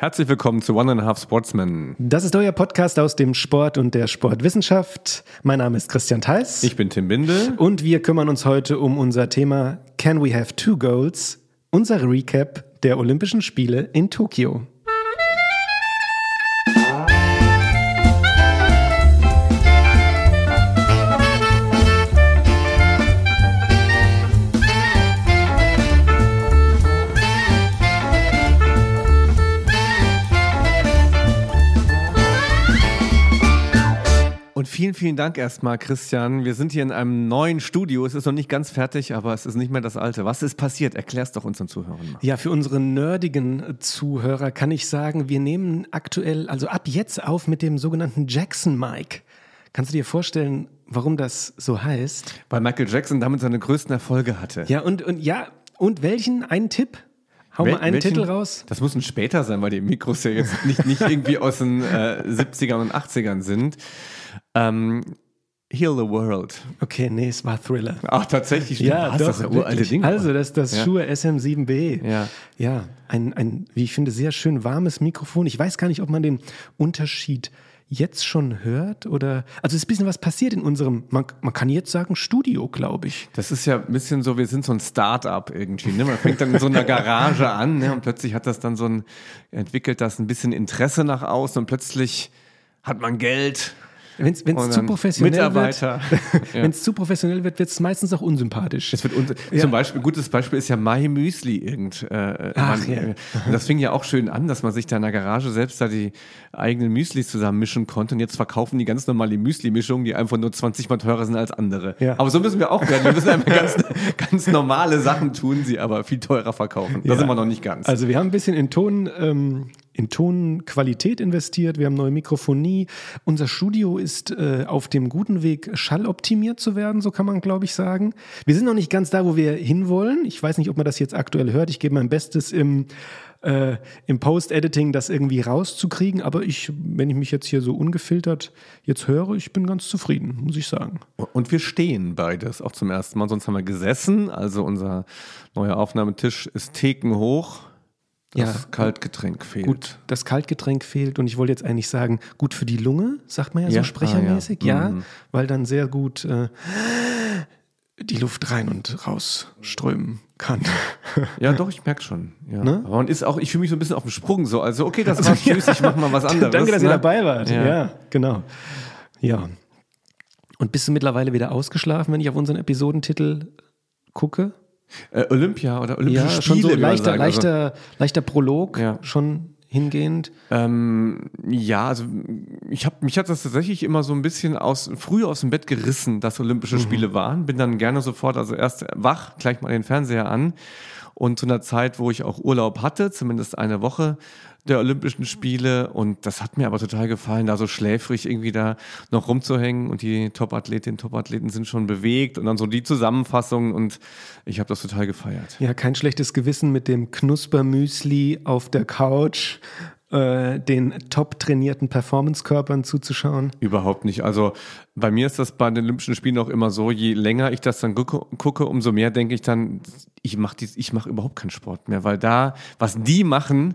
Herzlich willkommen zu One and a Half Sportsman. Das ist euer Podcast aus dem Sport und der Sportwissenschaft. Mein Name ist Christian Theis. Ich bin Tim Bindel. Und wir kümmern uns heute um unser Thema Can we have two goals? Unser Recap der Olympischen Spiele in Tokio. Vielen, vielen Dank erstmal, Christian. Wir sind hier in einem neuen Studio. Es ist noch nicht ganz fertig, aber es ist nicht mehr das alte. Was ist passiert? Erklär es doch unseren Zuhörern mal. Ja, für unsere nerdigen Zuhörer kann ich sagen, wir nehmen aktuell, also ab jetzt auf mit dem sogenannten Jackson Mic. Kannst du dir vorstellen, warum das so heißt? Weil Michael Jackson damit seine größten Erfolge hatte. Ja, und, und ja, und welchen? Einen Tipp? Hau Wel mal einen welchen- Titel raus. Das muss ein später sein, weil die Mikros ja jetzt nicht, nicht irgendwie aus den äh, 70ern und 80ern sind. Ähm, Heal the World. Okay, nee, es war Thriller. Ach, tatsächlich. stimmt. Was, das ist ja uralte. Ding. Also das, das Ja. Shure SM7B. Ja. Ja, ein, ein, wie ich finde, sehr schön warmes Mikrofon. Ich weiß gar nicht, ob man den Unterschied jetzt schon hört oder, also es ist ein bisschen was passiert in unserem, man, man kann jetzt sagen Studio, glaube ich. Das ist ja ein bisschen so, wir sind so ein Start-up irgendwie. Ne? Man fängt dann in so einer Garage an ne? und plötzlich hat das dann so ein, entwickelt das ein bisschen Interesse nach außen und plötzlich hat man Geld. Wenn es zu professionell Mitarbeiter. wird, Ja. wenn es zu professionell wird, wird es meistens auch unsympathisch. Es wird uns, Zum Beispiel, gutes Beispiel ist ja My Müsli irgend. Äh, Ach, man, ja. äh, das fing ja auch schön an, dass man sich da in der Garage selbst da die eigenen Müslis zusammen mischen konnte. Und jetzt verkaufen die ganz normale Müsli-Mischungen, die einfach nur 20 Mal teurer sind als andere. Ja. Aber so müssen wir auch werden. Wir müssen einfach ganz, ganz normale Sachen tun, sie aber viel teurer verkaufen. Da Ja. sind wir noch nicht ganz. Also wir haben ein bisschen in Ton, ähm, in Tonqualität investiert, wir haben neue Mikrofonie. Unser Studio ist äh, auf dem guten Weg, schalloptimiert zu werden, so kann man, glaube ich, sagen. Wir sind noch nicht ganz da, wo wir hinwollen. Ich weiß nicht, ob man das jetzt aktuell hört. Ich gebe mein Bestes im, äh, im Post-Editing, das irgendwie rauszukriegen. Aber ich, wenn ich mich jetzt hier so ungefiltert jetzt höre, ich bin ganz zufrieden, muss ich sagen. Und wir stehen beides auch zum ersten Mal. Sonst haben wir gesessen. Also unser neuer Aufnahmetisch ist thekenhoch. Das Ja. Kaltgetränk fehlt. Gut, das Kaltgetränk fehlt und ich wollte jetzt eigentlich sagen, gut für die Lunge, sagt man ja, Ja, so sprechermäßig, ah, ja. ja, Mhm. weil dann sehr gut äh, die Luft rein und raus strömen kann. Ja, doch, ich merke schon. Ja. Ne? Aber man ist auch, ich fühle mich so ein bisschen auf dem Sprung so. Also, okay, das war tschüss, ich mach mal was anderes. Danke, dass ne? ihr dabei wart. Ja. Ja. genau. Ja. Und bist du mittlerweile wieder ausgeschlafen, wenn ich auf unseren Episodentitel gucke? Äh, Olympia oder Olympische Ja, Spiele. schon so leichter, sagt. Also, leichter, leichter Prolog, Ja. schon hingehend. ähm, ja, also ich habe mich hat das tatsächlich immer so ein bisschen aus früh aus dem Bett gerissen, dass Olympische Mhm. Spiele waren. Bin dann gerne sofort, also erst wach, gleich mal den Fernseher an. Und zu einer Zeit, wo ich auch Urlaub hatte, zumindest eine Woche der Olympischen Spiele. Und das hat mir aber total gefallen, da so schläfrig irgendwie da noch rumzuhängen. Und die Top-Athletinnen, Top-Athleten sind schon bewegt. Und dann so die Zusammenfassung. Und ich habe das total gefeiert. Ja, kein schlechtes Gewissen mit dem Knuspermüsli auf der Couch, äh, den top trainierten Performance-Körpern zuzuschauen. Überhaupt nicht. Also bei mir ist das bei den Olympischen Spielen auch immer so, je länger ich das dann gucke, umso mehr denke ich dann, ich mache mach überhaupt keinen Sport mehr, weil da, was die machen,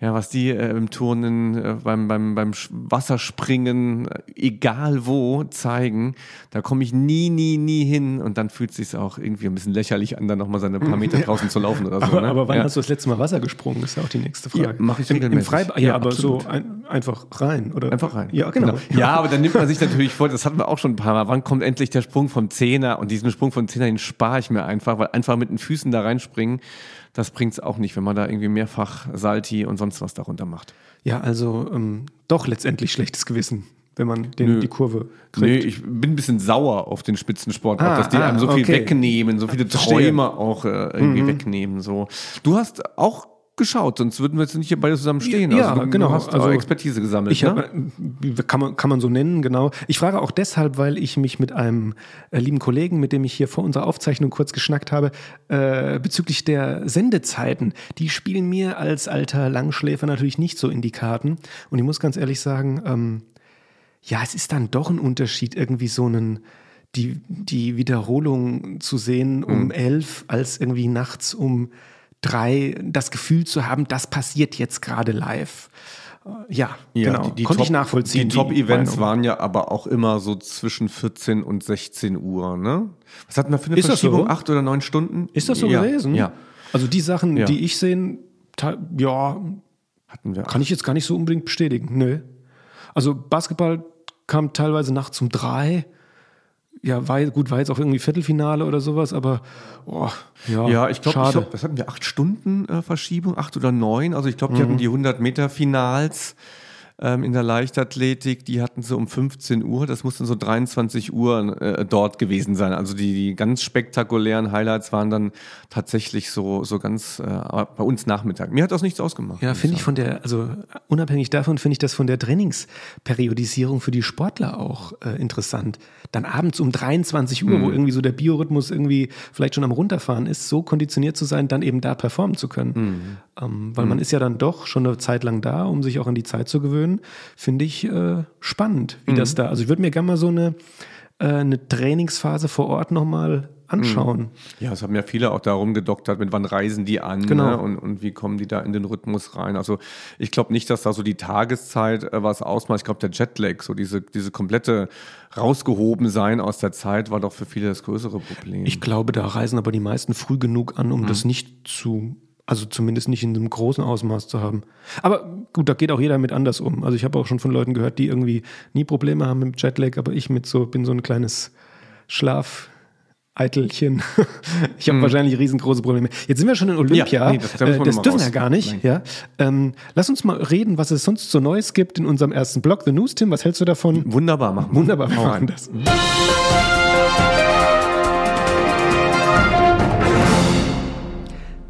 ja, was die äh, im Turnen, äh, beim, beim, beim Wasserspringen, äh, egal wo, zeigen, da komme ich nie, nie, nie hin und dann fühlt es sich auch irgendwie ein bisschen lächerlich an, dann nochmal seine paar Meter draußen zu laufen oder so. Aber, ne? aber wann ja. hast du das letzte Mal Wasser gesprungen? Ist ja auch die nächste Ja, Frage. mach ich Im, im regelmäßig. Freibad? Ja, Ja, aber absolut. so ein, einfach rein, oder? Einfach rein. Ja, genau. Ja, aber dann nimmt man sich natürlich vor, das hatten wir auch schon ein paar Mal, wann kommt endlich der Sprung vom Zehner und diesen Sprung vom Zehner, den spare ich mir einfach, weil einfach mit den Füßen da reinspringen, das bringt's auch nicht, wenn man da irgendwie mehrfach Salti und sonst was darunter macht. Ja, also ähm, doch letztendlich schlechtes Gewissen, wenn man den, Nö. die Kurve kriegt. ich bin ein bisschen sauer auf den Spitzensport, auch, Ah, dass die ah, einem so viel okay. wegnehmen, so viele Verstehe. Mhm. Träume auch äh, irgendwie wegnehmen. So. Du hast auch geschaut, sonst würden wir jetzt nicht hier beide zusammen stehen. Ja, also, du, genau. Du hast Also, Expertise gesammelt. Ich ne? hab, äh, kann, man, kann man so nennen, genau. Ich frage auch deshalb, weil ich mich mit einem äh, lieben Kollegen, mit dem ich hier vor unserer Aufzeichnung kurz geschnackt habe, äh, bezüglich der Sendezeiten. Die spielen mir als alter Langschläfer natürlich nicht so in die Karten. Und ich muss ganz ehrlich sagen, ähm, ja, es ist dann doch ein Unterschied, irgendwie so einen die, die Wiederholung zu sehen um elf als irgendwie nachts um drei das Gefühl zu haben, das passiert jetzt gerade live. Äh, Ja, Ja, genau. die, die Konnte Top, ich nachvollziehen. Die Top-Events waren ja aber auch immer so zwischen 14 und 16 Uhr, ne? Was hatten wir für eine Ist das so? Verschiebung? Acht oder neun Stunden? Ist das so ja, gewesen? Ja, Also die Sachen, Ja. die ich sehe, te- ja, hatten wir. kann ich jetzt gar nicht so unbedingt bestätigen. Nö. Also Basketball kam teilweise nachts um drei. Ja, war, gut, war jetzt auch irgendwie Viertelfinale oder sowas, aber oh, ja, Ja, ich glaube, glaub, was hatten wir? Acht Stunden äh, Verschiebung, acht oder neun. Also ich glaube, die Mhm. hatten die 100 Meter Finals ähm, in der Leichtathletik. Die hatten sie um 15 Uhr. Das mussten so 23 Uhr äh, dort gewesen sein. Also die, die ganz spektakulären Highlights waren dann tatsächlich so so ganz äh, bei uns Nachmittag. Mir hat das nichts ausgemacht. Ja, finde ich von der, also unabhängig davon finde ich das von der Trainingsperiodisierung für die Sportler auch äh, interessant. Dann abends um 23 Uhr, wo irgendwie so der Biorhythmus irgendwie vielleicht schon am runterfahren ist, so konditioniert zu sein, dann eben da performen zu können. Ähm, weil man ist ja dann doch schon eine Zeit lang da, um sich auch an die Zeit zu gewöhnen. Finde ich äh, spannend, wie das da, also ich würde mir gerne mal so eine, äh, eine Trainingsphase vor Ort nochmal anschauen. Ja, es haben ja viele auch darum gedoktert, mit wann reisen die an Genau. ne? und, und wie kommen die da in den Rhythmus rein. Also ich glaube nicht, dass da so die Tageszeit äh, was ausmacht. Ich glaube, der Jetlag, so diese, diese komplette rausgehoben sein aus der Zeit, war doch für viele das größere Problem. Ich glaube, da reisen aber die meisten früh genug an, um das nicht zu, also zumindest nicht in einem großen Ausmaß zu haben. Aber gut, da geht auch jeder mit anders um. Also ich habe auch schon von Leuten gehört, die irgendwie nie Probleme haben mit Jetlag, aber ich mit so, bin so ein kleines Schlaf. Eitelchen. Ich habe wahrscheinlich riesengroße Probleme. Jetzt sind wir schon in Olympia. Ja, nee, das- Äh, das dürfen wir gar nicht. Ja. Ähm, lass uns mal reden, was es sonst so Neues gibt in unserem ersten Blog, The News. Tim, was hältst du davon? Wunderbar machen wir. Wunderbar, wir machen das.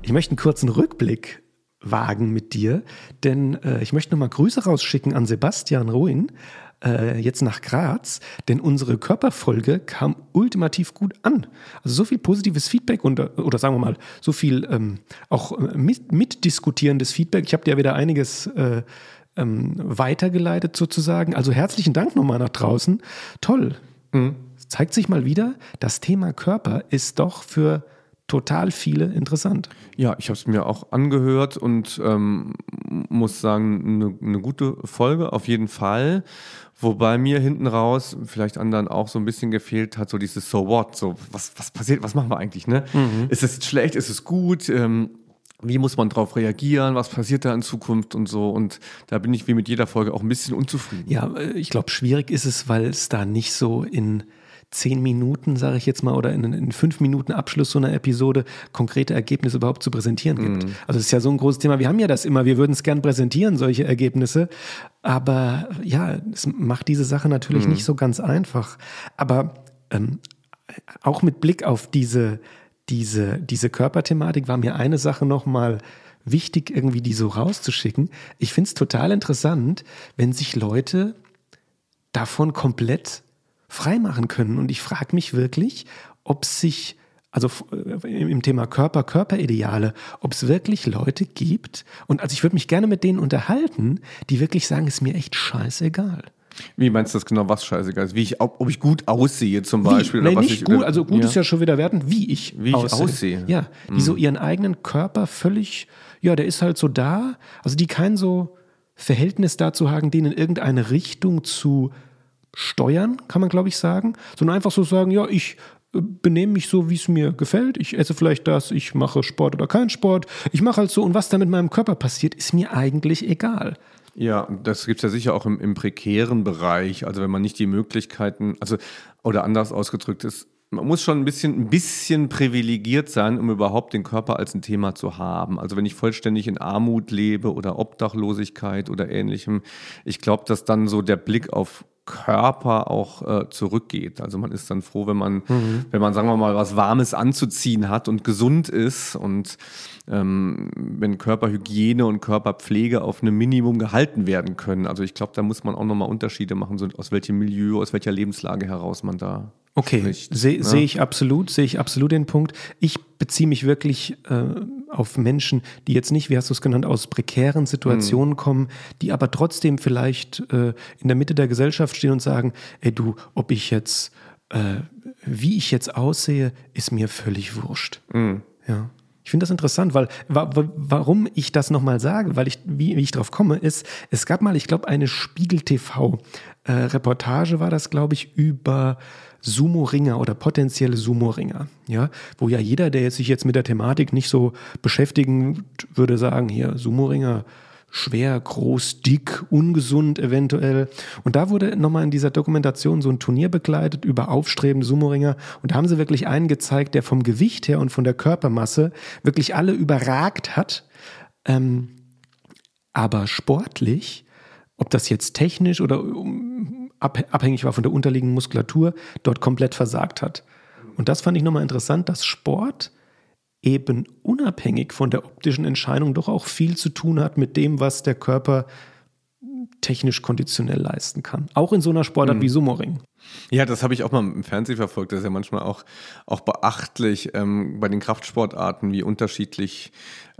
Ich möchte einen kurzen Rückblick wagen mit dir, denn äh, ich möchte nochmal Grüße rausschicken an Sebastian Ruin, äh, jetzt nach Graz, denn unsere Körperfolge kam ultimativ gut an. Also so viel positives Feedback und, oder sagen wir mal, so viel ähm, auch äh, mit, mitdiskutierendes Feedback. Ich habe dir wieder einiges äh, ähm, weitergeleitet sozusagen. Also herzlichen Dank nochmal nach draußen. Toll. Es zeigt sich mal wieder, das Thema Körper ist doch für total viele interessant. Ja, ich habe es mir auch angehört und ähm, muss sagen, eine, eine gute Folge auf jeden Fall. Wobei mir hinten raus, vielleicht anderen auch so ein bisschen gefehlt hat, so dieses So what, so was, was passiert, was machen wir eigentlich, ne? Ist es schlecht, ist es gut? Ähm, wie muss man darauf reagieren? Was passiert da in Zukunft und so? Und da bin ich wie mit jeder Folge auch ein bisschen unzufrieden. Ja, äh, ich glaube, schwierig ist es, weil es da nicht so in zehn Minuten, sage ich jetzt mal, oder in, in fünf Minuten Abschluss so einer Episode konkrete Ergebnisse überhaupt zu präsentieren gibt. Also es ist ja so ein großes Thema. Wir haben ja das immer, wir würden es gern präsentieren, solche Ergebnisse. Aber ja, es macht diese Sache natürlich nicht so ganz einfach. Aber ähm, auch mit Blick auf diese, diese, diese Körperthematik war mir eine Sache nochmal wichtig, irgendwie die so rauszuschicken. Ich finde es total interessant, wenn sich Leute davon komplett freimachen können. Und ich frage mich wirklich, ob sich, also äh, im Thema Körper, Körperideale, ob es wirklich Leute gibt, und also ich würde mich gerne mit denen unterhalten, die wirklich sagen, ist mir echt scheißegal. Wie meinst du das genau, was scheißegal ist? Wie ich, ob, ob ich gut aussehe zum Beispiel? Wie? Nee, oder was nicht ich, gut, also gut ist ja schon wieder wertend, wie ich, Wie ich aussehe. Mhm. Ja, die so ihren eigenen Körper völlig, ja, der ist halt so da, also die kein so Verhältnis dazu haben, den in irgendeine Richtung zu steuern, kann man glaube ich sagen, sondern einfach so sagen, ja, ich äh, benehme mich so, wie es mir gefällt. Ich esse vielleicht das, ich mache Sport oder keinen Sport. Ich mache halt so und was da mit meinem Körper passiert, ist mir eigentlich egal. Ja, das gibt's ja sicher auch im, im prekären Bereich. Also wenn man nicht die Möglichkeiten, also oder anders ausgedrückt ist, man muss schon ein bisschen, ein bisschen privilegiert sein, um überhaupt den Körper als ein Thema zu haben. Also wenn ich vollständig in Armut lebe oder Obdachlosigkeit oder ähnlichem, ich glaube, dass dann so der Blick auf Körper auch äh, zurückgeht. Also man ist dann froh, wenn man, wenn man, sagen wir mal, was Warmes anzuziehen hat und gesund ist und ähm, wenn Körperhygiene und Körperpflege auf einem Minimum gehalten werden können. Also ich glaube, da muss man auch nochmal Unterschiede machen, so aus welchem Milieu, aus welcher Lebenslage heraus man da Okay, sehe ne? seh ich absolut, sehe ich absolut den Punkt. Ich beziehe mich wirklich äh, auf Menschen, die jetzt nicht, wie hast du es genannt, aus prekären Situationen kommen, die aber trotzdem vielleicht äh, in der Mitte der Gesellschaft stehen und sagen, ey du, ob ich jetzt, äh, wie ich jetzt aussehe, ist mir völlig wurscht. Ja. Ich finde das interessant, weil wa warum ich das nochmal sage, weil ich, wie, wie ich drauf komme, ist, es gab mal, ich glaube, eine Spiegel TV äh, Reportage war das, glaube ich, über Sumo-Ringer oder potenzielle Sumo-Ringer, ja, wo ja jeder, der jetzt sich jetzt mit der Thematik nicht so beschäftigen würde, sagen, hier, Sumo-Ringer, schwer, groß, dick, ungesund eventuell. Und da wurde nochmal in dieser Dokumentation so ein Turnier begleitet über aufstrebende Sumo-Ringer. Und da haben sie wirklich einen gezeigt, der vom Gewicht her und von der Körpermasse wirklich alle überragt hat. Ähm, aber sportlich, ob das jetzt technisch oder abhängig war von der unterliegenden Muskulatur, dort komplett versagt hat. Und das fand ich nochmal interessant, dass Sport eben unabhängig von der optischen Entscheidung doch auch viel zu tun hat mit dem, was der Körper technisch konditionell leisten kann. Auch in so einer Sportart mhm. wie Sumo-Ring. Ja, das habe ich auch mal im Fernsehen verfolgt. Das ist ja manchmal auch, auch beachtlich ähm, bei den Kraftsportarten, wie unterschiedlich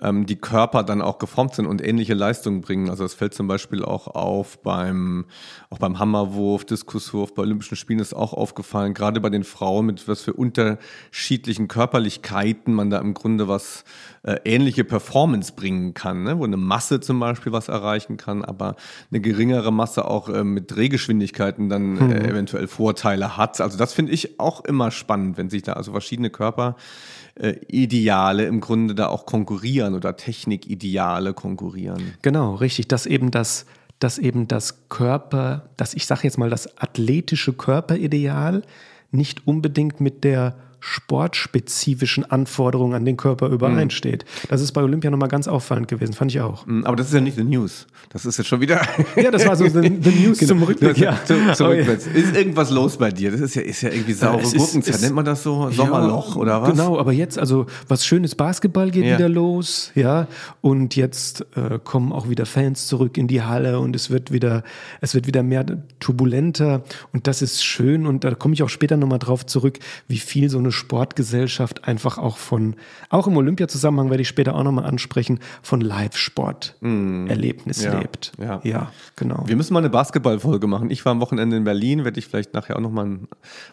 ähm, die Körper dann auch geformt sind und ähnliche Leistungen bringen. Also es fällt zum Beispiel auch auf beim, auch beim Hammerwurf, Diskuswurf, bei Olympischen Spielen ist auch aufgefallen, gerade bei den Frauen, mit was für unterschiedlichen Körperlichkeiten man da im Grunde was äh, ähnliche Performance bringen kann, ne? wo eine Masse zum Beispiel was erreichen kann, aber eine geringere Masse auch äh, mit Drehgeschwindigkeiten dann äh, mhm. eventuell Vorteile hat. Also das finde ich auch immer spannend, wenn sich da also verschiedene Körperideale im Grunde da auch konkurrieren oder Technikideale konkurrieren. Genau, richtig, dass eben das dass eben das Körper, dass ich sage jetzt mal das athletische Körperideal nicht unbedingt mit der sportspezifischen Anforderungen an den Körper übereinsteht. Mhm. Das ist bei Olympia nochmal ganz auffallend gewesen, fand ich auch. Mhm, aber das ist ja nicht the News. Das ist jetzt schon wieder. ja, das war so the, the News genau. zum Rückblick. Ja. Zu, zum Rückwärts. Ist irgendwas los bei dir? Das ist ja, ist ja irgendwie saure ja, Gurkenzeit. Nennt man das so? Sommerloch ja, oder was? Genau, aber jetzt, also was schönes Basketball geht ja. wieder los, ja. Und jetzt äh, kommen auch wieder Fans zurück in die Halle und es wird wieder, es wird wieder mehr turbulenter und das ist schön und da komme ich auch später nochmal drauf zurück, wie viel so eine Sportgesellschaft einfach auch von, auch im Olympiazusammenhang werde ich später auch nochmal ansprechen, von Live-Sport-Erlebnis mm, ja, lebt. Ja. ja, genau. Wir müssen mal eine Basketballfolge machen. Ich war am Wochenende in Berlin, werde ich vielleicht nachher auch nochmal einen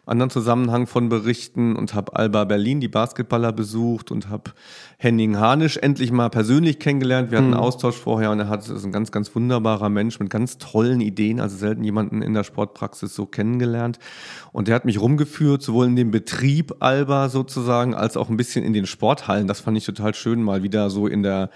anderen Zusammenhang von berichten und habe Alba Berlin, die Basketballer, besucht und habe Henning Harnisch endlich mal persönlich kennengelernt. Wir hatten einen hm. Austausch vorher und er hat, ist ein ganz, ganz wunderbarer Mensch mit ganz tollen Ideen, also selten jemanden in der Sportpraxis so kennengelernt. Und der hat mich rumgeführt, sowohl in dem Betrieb Alba sozusagen, als auch ein bisschen in den Sporthallen. Das fand ich total schön, mal wieder so in der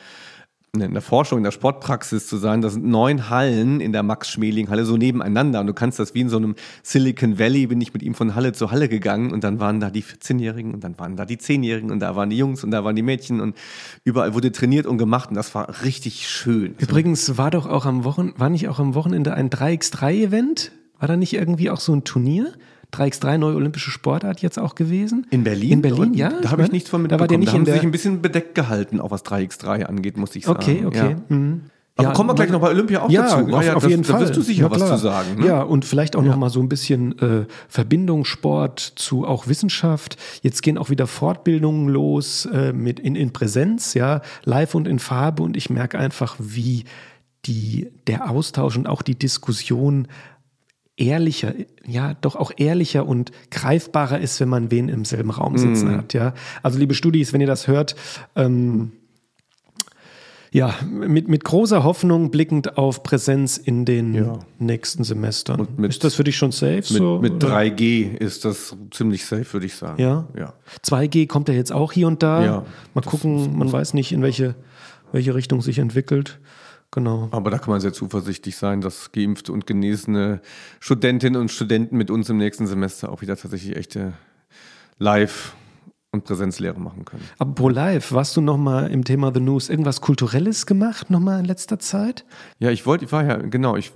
in der Forschung, in der Sportpraxis zu sein. Das sind neun Hallen in der Max-Schmeling-Halle so nebeneinander. Und du kannst das wie in so einem Silicon Valley, bin ich mit ihm von Halle zu Halle gegangen und dann waren da die 14-Jährigen und dann waren da die 10-Jährigen und da waren die Jungs und da waren die Mädchen und überall wurde trainiert und gemacht und das war richtig schön. Übrigens war doch auch am Wochenende, war nicht auch am Wochenende ein 3x3-Event? War da nicht irgendwie auch so ein Turnier? 3x3 neue olympische Sportart jetzt auch gewesen. In Berlin? In Berlin, ja. Da habe ich nichts von mitbekommen. Da, war der nicht da haben sie sich ein bisschen bedeckt gehalten, auch was 3x3 angeht, muss ich sagen. Okay, okay. Ja. Mhm. Aber ja, kommen wir gleich noch bei Olympia auch ja, dazu. Auf, ja, auf das, jeden da Fall. Da wirst du sicher was zu sagen. Ne? Ja, und vielleicht auch ja. noch mal so ein bisschen äh, Verbindung Sport zu auch Wissenschaft. Jetzt gehen auch wieder Fortbildungen los äh, mit in, in Präsenz, ja, live und in Farbe. Und ich merke einfach, wie die, der Austausch und auch die Diskussion ehrlicher, ja, doch auch ehrlicher und greifbarer ist, wenn man wen im selben Raum sitzen mm. hat, ja. Also liebe Studis, wenn ihr das hört, ähm, ja, mit, mit großer Hoffnung blickend auf Präsenz in den ja. nächsten Semestern. Mit, ist das für dich schon safe? Mit, so, mit 3G ist das ziemlich safe, würde ich sagen. Ja? ja. 2G kommt ja jetzt auch hier und da. Ja, Mal gucken, man weiß nicht, in welche, welche Richtung sich entwickelt. Genau. Aber da kann man sehr zuversichtlich sein, dass geimpfte und genesene Studentinnen und Studenten mit uns im nächsten Semester auch wieder tatsächlich echte Live- und Präsenzlehre machen können. Aber pro live, warst du nochmal im Thema The News irgendwas Kulturelles gemacht nochmal in letzter Zeit? Ja, ich wollte, ich war ja, genau, ich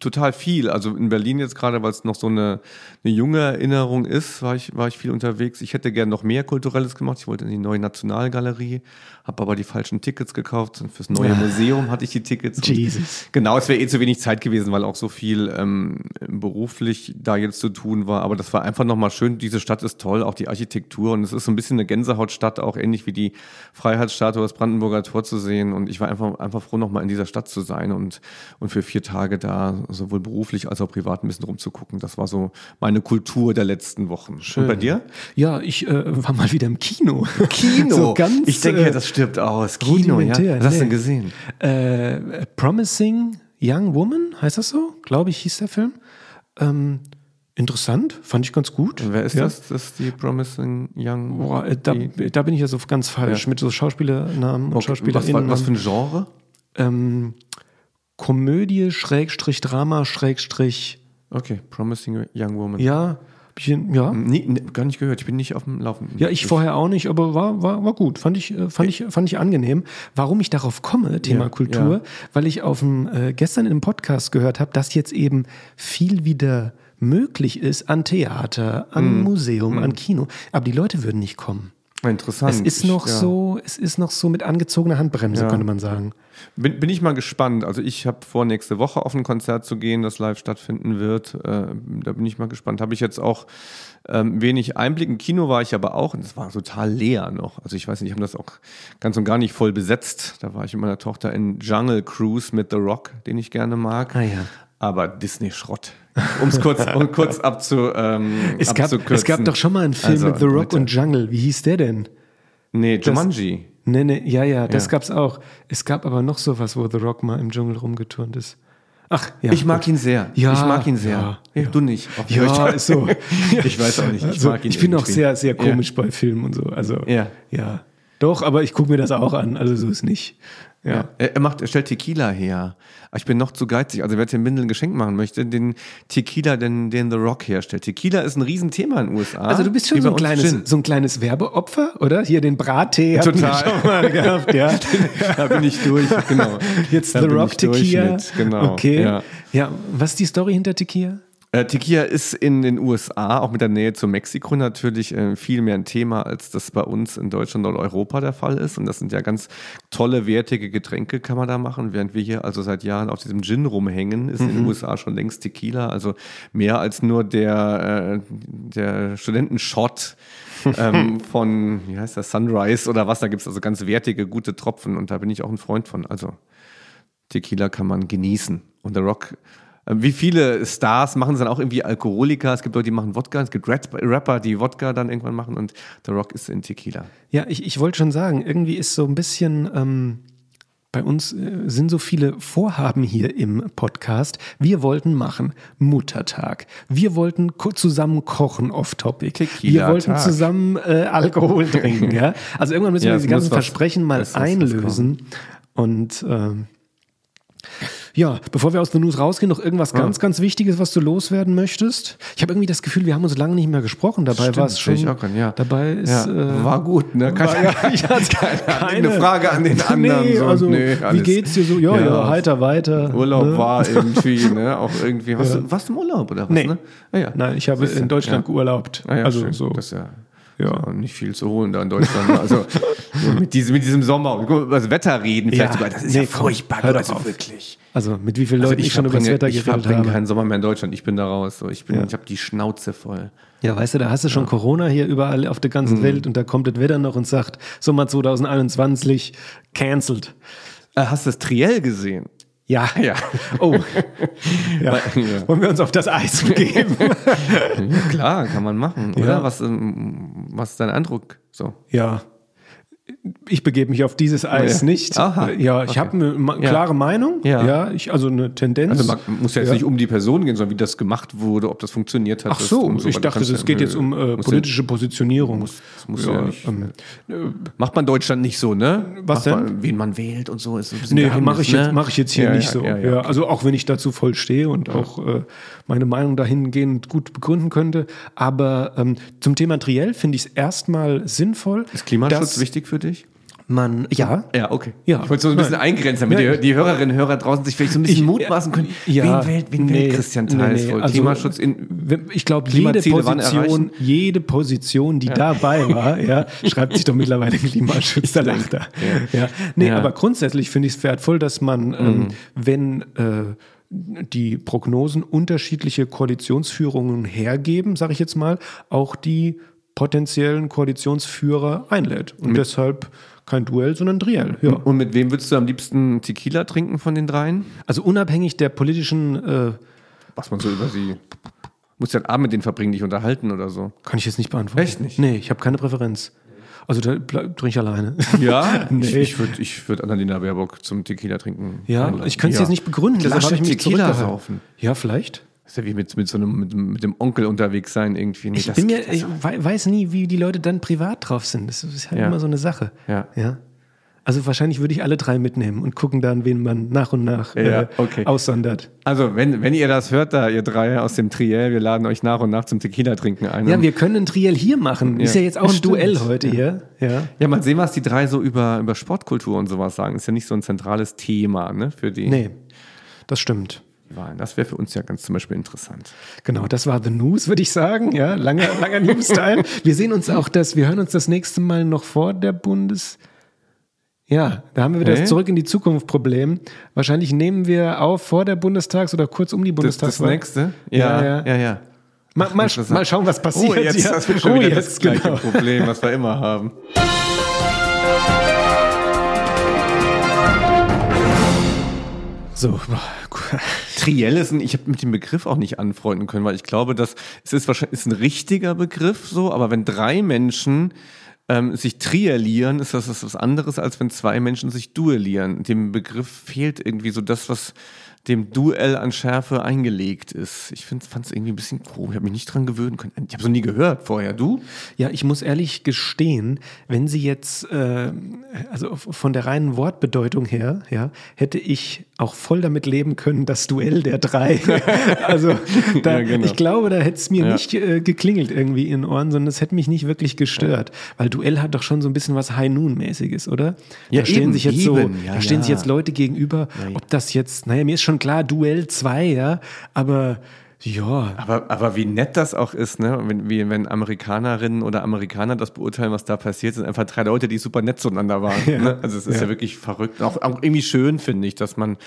total viel. Also in Berlin jetzt gerade, weil es noch so eine, eine junge Erinnerung ist, war ich, war ich viel unterwegs. Ich hätte gerne noch mehr Kulturelles gemacht. Ich wollte in die neue Nationalgalerie, habe aber die falschen Tickets gekauft. Und fürs neue Museum hatte ich die Tickets. Jesus. Genau, es wäre eh zu wenig Zeit gewesen, weil auch so viel ähm, beruflich da jetzt zu tun war. Aber das war einfach nochmal schön. Diese Stadt ist toll, auch die Architektur und es ist so ein bisschen eine Gänsehautstadt, auch ähnlich wie die Freiheitsstatue, das Brandenburger Tor zu sehen. Und ich war einfach, einfach froh, nochmal in dieser Stadt zu sein und, und für vier Tage da sowohl beruflich als auch privat ein bisschen rumzugucken. Das war so meine Kultur der letzten Wochen. Schön. Und bei dir? Ja, ich äh, war mal wieder im Kino. Kino. so ganz, ich denke, äh, das stirbt aus. Kino, ja. Was hast du denn gesehen? Äh, Promising Young Woman, heißt das so? Glaube ich, hieß der Film. Ähm, interessant, fand ich ganz gut. Wer ist ja. das? Das ist die Promising Young. Boah, äh, da, die, da bin ich ja so ganz falsch mit so Schauspielernamen und okay. was, Schauspielerinnen. was für ein Genre? ähm, Komödie, Schrägstrich, Drama, Schrägstrich, Okay, Promising Young Woman. ja, bisschen, ja. Nie, ne, gar nicht gehört. Ich bin nicht auf dem Laufenden. Ja, ich vorher auch nicht, aber war, war, war gut. Fand ich, äh, fand, ich, fand ich angenehm. Warum ich darauf komme, Thema Ja, Kultur, ja. weil ich auf dem, äh, gestern im Podcast gehört habe, dass jetzt eben viel wieder möglich ist an Theater, an Museum, an Kino. Aber die Leute würden nicht kommen. Interessant. Es ist noch Ich- ja. so, es ist noch so mit angezogener Handbremse, Ja. könnte man sagen. Bin, bin ich mal gespannt. Also ich habe vor, nächste Woche auf ein Konzert zu gehen, das live stattfinden wird. Äh, da bin ich mal gespannt. Habe ich jetzt auch ähm, wenig Einblick. Im Kino war ich aber auch und es war total leer noch. Also ich weiß nicht, die haben das auch ganz und gar nicht voll besetzt. Da war ich mit meiner Tochter in Jungle Cruise mit The Rock, den ich gerne mag. Ah ja. Aber Disney-Schrott. Um es kurz, um kurz abzu, ähm, Es gab, abzukürzen. es gab doch schon mal einen Film Also, mit The Rock bitte. und Jungle. Wie hieß der denn? Nee, Jumanji. Nee, nee, ja, ja, das Ja. gab's auch. Es gab aber noch sowas, wo The Rock mal im Dschungel rumgeturnt ist. Ach, ja. Ich mag gut. ihn sehr. Ja, ich mag ihn sehr. ja, Du nicht. Ja, ist so. Ich weiß auch nicht. Ich Also, mag ihn ich bin auch sehr, sehr komisch bei Filmen und so. Also, Ja. ja. Doch, aber ich gucke mir das auch an. Also, so ist nicht. Ja. Er, er macht, er stellt Tequila her. Aber Ich bin noch zu geizig. Also wer dem Bindel ein Geschenk machen möchte, den Tequila, den, den The Rock herstellt. Tequila ist ein Riesenthema in den USA. Also du bist schon so ein, kleines, Gin. so ein kleines Werbeopfer, oder? Hier den Brattee Total. schon mal gehabt, ja. Da bin ich durch, genau. Jetzt Da The Rock Tequila. Genau. Okay. Ja. ja, was ist die Story hinter Tequila? Äh, Tequila ist in den USA, auch mit der Nähe zu Mexiko natürlich, äh, viel mehr ein Thema, als das bei uns in Deutschland oder Europa der Fall ist. Und das sind ja ganz tolle, wertige Getränke, kann man da machen. Während wir hier also seit Jahren auf diesem Gin rumhängen, ist in den USA schon längst Tequila. Also mehr als nur der, äh, der Studentenshot ähm, von, wie heißt das, Sunrise oder was. Da gibt es also ganz wertige, gute Tropfen. Und da bin ich auch ein Freund von. Also Tequila kann man genießen. Und The Rock, wie viele Stars machen es dann auch irgendwie Alkoholiker? Es gibt Leute, die machen Wodka, es gibt Rap- Rapper, die Wodka dann irgendwann machen und The Rock ist in Tequila. Ja, ich, ich wollte schon sagen, irgendwie ist so ein bisschen, ähm, bei uns äh, sind so viele Vorhaben hier im Podcast. Wir wollten machen Muttertag. Wir wollten zusammen kochen off-topic. Wir wollten zusammen äh, Alkohol trinken. ja? Also irgendwann müssen Ja, wir es diese ganzen was- Versprechen mal einlösen. Und ähm, ja, bevor wir aus den News rausgehen, noch irgendwas ganz, ganz Wichtiges, was du loswerden möchtest. Ich habe irgendwie das Gefühl, wir haben uns lange nicht mehr gesprochen. Dabei Stimmt, war es schon. ich auch grad, ja. Dabei ist Ja, äh, war gut, ne? Keine, war- ja, ich hatte keine, eine Frage an den anderen. Nee, so, also, nee, wie geht's dir so? Ja, ja, Ja. heiter weiter. Urlaub ne? war irgendwie, ne? Auch irgendwie. Warst, du, warst du im Urlaub oder was? Nee. Ne? Ah, ja. Nein, ich habe in Deutschland ja. geurlaubt. Ah, ja, also schön. so. Das ja, Ja. ja nicht viel zu holen da in Deutschland. ne? Also so mit, diesem, mit diesem Sommer, über das Wetter reden, vielleicht Ja, sogar, das ist nee, ja komm, furchtbar. doch also auf. wirklich. Also mit wie vielen Also Leuten ich schon über das verbringe- Wetter ich geredet verbringe habe. keinen Sommer mehr in Deutschland. Ich bin da raus. So. Ich, bin, Ja. ich habe die Schnauze voll. Ja, weißt du, da hast du schon Corona hier überall auf der ganzen Mhm. Welt und da kommt das Wetter noch und sagt, Sommer 2021 cancelled. Äh, hast du das Triell gesehen? Ja. Ja. Oh. ja. Ja. Wollen wir uns auf das Eis begeben? klar, kann man machen. Oder? Ja. Was, ähm, was ist dein Eindruck? So. ja. Ich begebe mich auf dieses Eis Ja. nicht. Aha. Ja, ich Okay. habe eine Ja. klare Meinung. Ja. ich, also eine Tendenz. Also man muss ja jetzt Ja. nicht um die Person gehen, sondern wie das gemacht wurde, ob das funktioniert hat. Ach so, und ich dachte, es ja- geht jetzt um äh, politische Positionierung. Muss, das muss ja, nicht. ähm, Macht man Deutschland nicht so, ne? Was Macht denn? Man, wen man wählt und so ist ein bisschen Nee, mache ich, ne? jetzt, mach ich jetzt hier Ja, nicht ja, so. Ja, Ja, ja. Also auch wenn ich dazu voll stehe und auch äh, meine Meinung dahingehend gut begründen könnte. Aber ähm, zum Thema Triell finde ich es erstmal sinnvoll. Ist Klimaschutz wichtig für dich? Man, ja. Ja, okay. Ja. Ich wollte so ein bisschen eingrenzen, damit Ja. die, die Hörerinnen und Hörer draußen sich vielleicht so ein bisschen Ich- mutmaßen können. Ja, wen wählt, wen nee, wählt Christian nee, Theis nee, wohl? also, Klimaschutz in. Ich glaube, jede Position, jede Position, die dabei war, ja, schreibt sich doch mittlerweile Klimaschutz, da lacht er. Ja. Nee, Ja. aber grundsätzlich finde ich es wertvoll, dass man, ähm, wenn äh, die Prognosen unterschiedliche Koalitionsführungen hergeben, sage ich jetzt mal, auch die potenziellen Koalitionsführer einlädt. Und deshalb kein Duell, sondern Triell. Ja. Und mit wem würdest du am liebsten Tequila trinken von den dreien? Also unabhängig der politischen, äh, Was man so über sie. Muss ja einen Abend mit denen verbringen, dich unterhalten oder so. kann ich jetzt nicht beantworten. Echt nicht? Nee, ich habe keine Präferenz. Also da trinke ich alleine. Ja? Nee. Ich, ich würde ich würd Annalena Baerbock zum Tequila trinken. Ja, einladen. ich könnte es jetzt nicht begründen, deshalb habe Laschet ich mich Tequila saufen. Ja, vielleicht. Das ist ja wie mit, mit so einem mit, dem- mit dem Onkel unterwegs sein irgendwie. Nee, Ich das bin mir, ich wei- weiß nie, wie die Leute dann privat drauf sind. Das ist halt Ja. immer so eine Sache. Ja. ja. Also wahrscheinlich würde ich alle drei mitnehmen und gucken dann, wen man nach und nach äh, Ja, okay. aussondert. Also, wenn, wenn ihr das hört, da ihr drei aus dem Triell, wir laden euch nach und nach zum Tequila trinken ein. Ja, wir können ein Triell hier machen. Ist ja jetzt auch ein. Duell heute hier. Ja. ja, mal sehen, was die drei so über, über Sportkultur und sowas sagen. Ist ja nicht so ein zentrales Thema ne, für die Nee, das stimmt. Wahlen. Das wäre für uns ja ganz zum Beispiel interessant. Genau, das war The News, würde ich sagen. Ja, langer, langer News-Teil. Wir sehen uns auch das, wir hören uns das nächste Mal noch vor der Bundes. Ja, da haben wir wieder das Zurück in die Zukunft Problem. Wahrscheinlich nehmen wir auf vor der Bundestags- oder kurz um die Das, Bundestagswahl. das nächste? Ja, Ja, ja. ja. Mal, mal, mal schauen, was passiert. Oh, jetzt, ja. das wird schon Oh, wieder jetzt, das gleiche genau. Problem, was wir immer haben. So, Triell ist ein, ich habe mit dem Begriff auch nicht anfreunden können, weil ich glaube, dass es ist wahrscheinlich ist ein richtiger Begriff so, aber wenn drei Menschen ähm, sich triellieren, ist das was anderes, als wenn zwei Menschen sich duellieren. Dem Begriff fehlt irgendwie so das, was dem Duell an Schärfe eingelegt ist. Ich fand es irgendwie ein bisschen komisch. Ich habe mich nicht dran gewöhnen können. Ich habe so nie gehört vorher. Du? Ja, ich muss ehrlich gestehen, wenn sie jetzt, äh, also von der reinen Wortbedeutung her, ja, hätte ich auch voll damit leben können, das Duell der drei. also da, Ja, genau. ich glaube, da hätte es mir Ja. nicht äh, geklingelt irgendwie in den Ohren, sondern es hätte mich nicht wirklich gestört. Weil Duell hat doch schon so ein bisschen was High-Noon-mäßiges, oder? Ja, da stehen eben, sich jetzt eben. so, Ja, da stehen sich ja. jetzt Leute gegenüber, ob das jetzt, naja, mir ist schon klar, Duell 2, ja, aber ja, Aber, aber wie nett das auch ist, ne? Wenn, wie, wenn Amerikanerinnen oder Amerikaner das beurteilen, was da passiert, sind einfach drei Leute, die super nett zueinander waren. Ne? Also es ist ja. Ja. wirklich verrückt. Auch, auch irgendwie schön, finde ich, dass man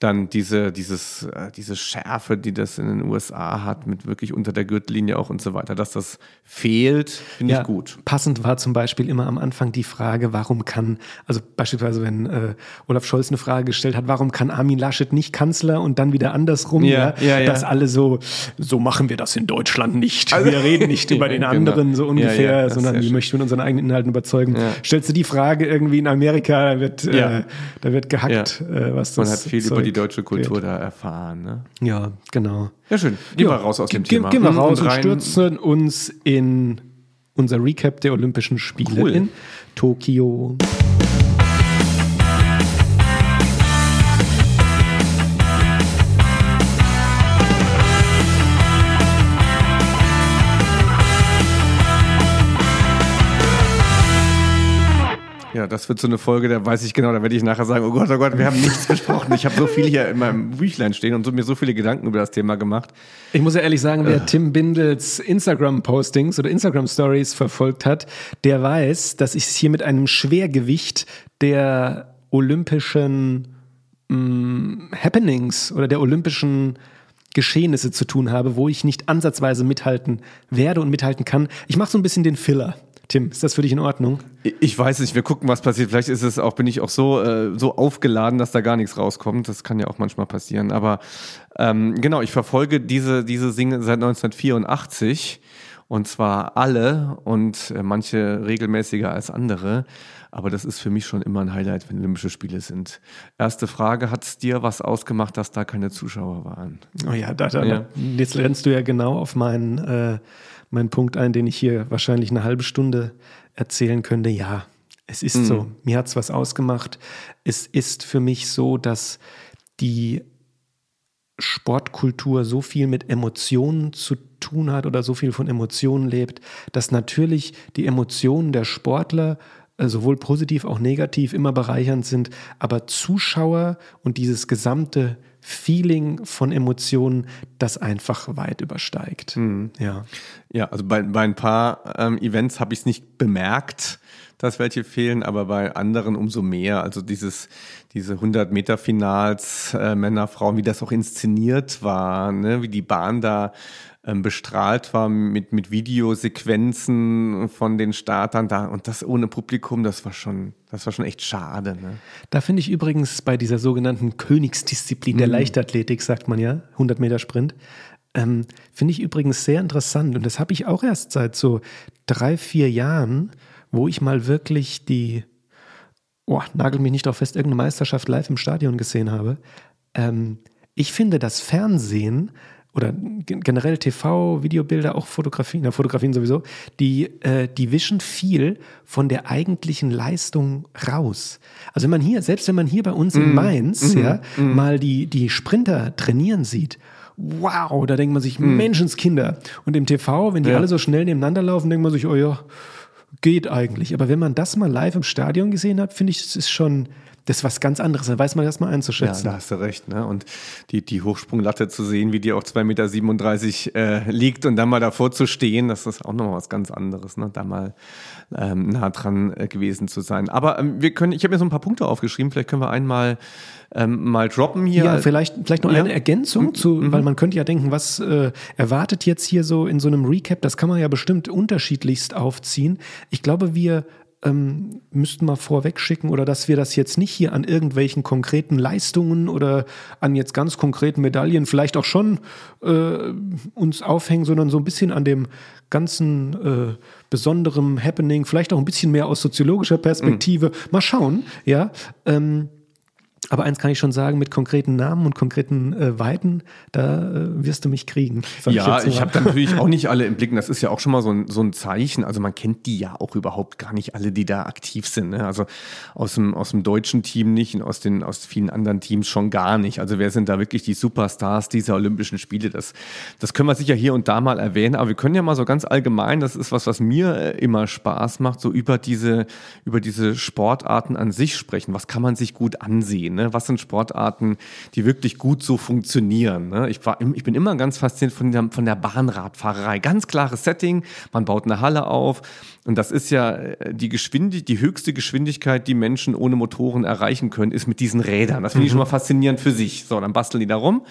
dann diese, dieses, äh, diese Schärfe, die das in den USA hat, mit wirklich unter der Gürtellinie auch und so weiter, dass das fehlt, finde ich gut. Passend war zum Beispiel immer am Anfang die Frage, warum kann, also beispielsweise, wenn äh, Olaf Scholz eine Frage gestellt hat, warum kann Armin Laschet nicht Kanzler und dann wieder andersrum, Ja, ja, ja. dass alle so, so machen wir das in Deutschland nicht. wir reden nicht über den Genau. anderen so Ja, ungefähr, ja, sondern wir möchten mit unseren eigenen Inhalten überzeugen. Ja. Stellst du die Frage irgendwie in Amerika, da wird, Ja. äh, da wird gehackt, äh, was das Man hat viel über die Zeug deutsche Kultur geht. da erfahren. Ne? Ja, genau. Ja, schön. Gehen wir raus aus dem Ge- Thema. Gehen wir Hm, raus und, rein- stürzen uns in unser Recap der Olympischen Spiele Cool. in Tokio. Ja, das wird so eine Folge, da weiß ich genau, da werde ich nachher sagen, oh Gott, oh Gott, wir haben nichts besprochen. Ich habe so viel hier in meinem Büchlein stehen und so, mir so viele Gedanken über das Thema gemacht. Ich muss ja ehrlich sagen, Äh. wer Tim Bindels Instagram-Postings oder Instagram-Stories verfolgt hat, der weiß, dass ich es hier mit einem Schwergewicht der olympischen mh, Happenings oder der olympischen Geschehnisse zu tun habe, wo ich nicht ansatzweise mithalten werde und mithalten kann. Ich mache so ein bisschen den Filler. Tim, ist das für dich in Ordnung? Ich weiß nicht, wir gucken, was passiert. Vielleicht ist es auch, bin ich auch so, äh, so aufgeladen, dass da gar nichts rauskommt. Das kann ja auch manchmal passieren. Aber ähm, genau, ich verfolge diese, diese Single seit 1984 und zwar alle und äh, manche regelmäßiger als andere. Aber das ist für mich schon immer ein Highlight, wenn Olympische Spiele sind. Erste Frage, hat es dir was ausgemacht, dass da keine Zuschauer waren? Oh ja, da, da, Ja. jetzt rennst du ja genau auf meinen, äh, meinen Punkt ein, den ich hier wahrscheinlich eine halbe Stunde erzählen könnte. Ja, es ist so. Mir hat es was ausgemacht. Es ist für mich so, dass die Sportkultur so viel mit Emotionen zu tun hat oder so viel von Emotionen lebt, dass natürlich die Emotionen der Sportler äh, sowohl positiv auch negativ immer bereichernd sind, aber Zuschauer und dieses gesamte Feeling von Emotionen, das einfach weit übersteigt. Ja. Ja, also bei, bei ein paar ähm, Events habe ich es nicht bemerkt, dass welche fehlen, aber bei anderen umso mehr. Also dieses, diese 100 Meter Finals, äh, Männer, Frauen, wie das auch inszeniert war, ne? wie die Bahn da bestrahlt war mit, mit Videosequenzen von den Startern da und das ohne Publikum, das war schon, das war schon echt schade. Ne? Da finde ich übrigens bei dieser sogenannten Königsdisziplin der mhm. Leichtathletik, sagt man ja, 100 Meter Sprint, ähm, finde ich übrigens sehr interessant und das habe ich auch erst seit so drei, vier Jahren, wo ich mal wirklich die, oh, nagel mich nicht auf fest, irgendeine Meisterschaft live im Stadion gesehen habe. Ähm, ich finde, das Fernsehen oder generell TV, Videobilder, auch Fotografien, na, Fotografien sowieso, die, äh, die wischen viel von der eigentlichen Leistung raus. Also wenn man hier, selbst wenn man hier bei uns in mhm. Mainz, mm, ja, mm. mal die, die Sprinter trainieren sieht, wow, da denkt man sich, mm. Menschenskinder. Und im TV, wenn die ja. alle so schnell nebeneinander laufen, denkt man sich, oh ja, geht eigentlich. Aber wenn man das mal live im Stadion gesehen hat, finde ich, es ist schon, das ist was ganz anderes. Dann weiß man das mal einzuschätzen. Ja, da hast du recht. Ne? Und die, die Hochsprunglatte zu sehen, wie die auf 2,37 Meter äh, liegt und dann mal davor zu stehen, das ist auch nochmal was ganz anderes, ne? da mal ähm, nah dran äh, gewesen zu sein. Aber ähm, wir können, ich habe mir so ein paar Punkte aufgeschrieben, vielleicht können wir einmal ähm, mal droppen hier. Ja, vielleicht, vielleicht noch ja. eine Ergänzung mhm. zu, mhm. weil man könnte ja denken, was äh, erwartet jetzt hier so in so einem Recap? Das kann man ja bestimmt unterschiedlichst aufziehen. Ich glaube, wir ähm, müssten mal vorweg schicken oder dass wir das jetzt nicht hier an irgendwelchen konkreten Leistungen oder an jetzt ganz konkreten Medaillen vielleicht auch schon äh, uns aufhängen, sondern so ein bisschen an dem ganzen äh, besonderen Happening, vielleicht auch ein bisschen mehr aus soziologischer Perspektive. Mhm. Mal schauen, ja. Ähm, aber eins kann ich schon sagen, mit konkreten Namen und konkreten äh, Weiten, da äh, wirst du mich kriegen. Ja, ich, ich habe da natürlich auch nicht alle im Blick. Das ist ja auch schon mal so ein, so ein Zeichen. Also man kennt die ja auch überhaupt gar nicht alle, die da aktiv sind. Ne? Also aus dem, aus dem deutschen Team nicht und aus, den, aus vielen anderen Teams schon gar nicht. Also wer sind da wirklich die Superstars dieser Olympischen Spiele? Das, das können wir sicher hier und da mal erwähnen. Aber wir können ja mal so ganz allgemein, das ist was, was mir äh, immer Spaß macht, so über diese, über diese Sportarten an sich sprechen. Was kann man sich gut ansehen? Ne? Was sind Sportarten, die wirklich gut so funktionieren? Ne? Ich, war, ich bin immer ganz fasziniert von der, von der Bahnradfahrerei. Ganz klares Setting, man baut eine Halle auf und das ist ja äh, die Geschwindigkeit, die höchste Geschwindigkeit, die Menschen ohne Motoren erreichen können, ist mit diesen Rädern. Das finde ich mhm. schon mal faszinierend für sich. So, dann basteln die da rum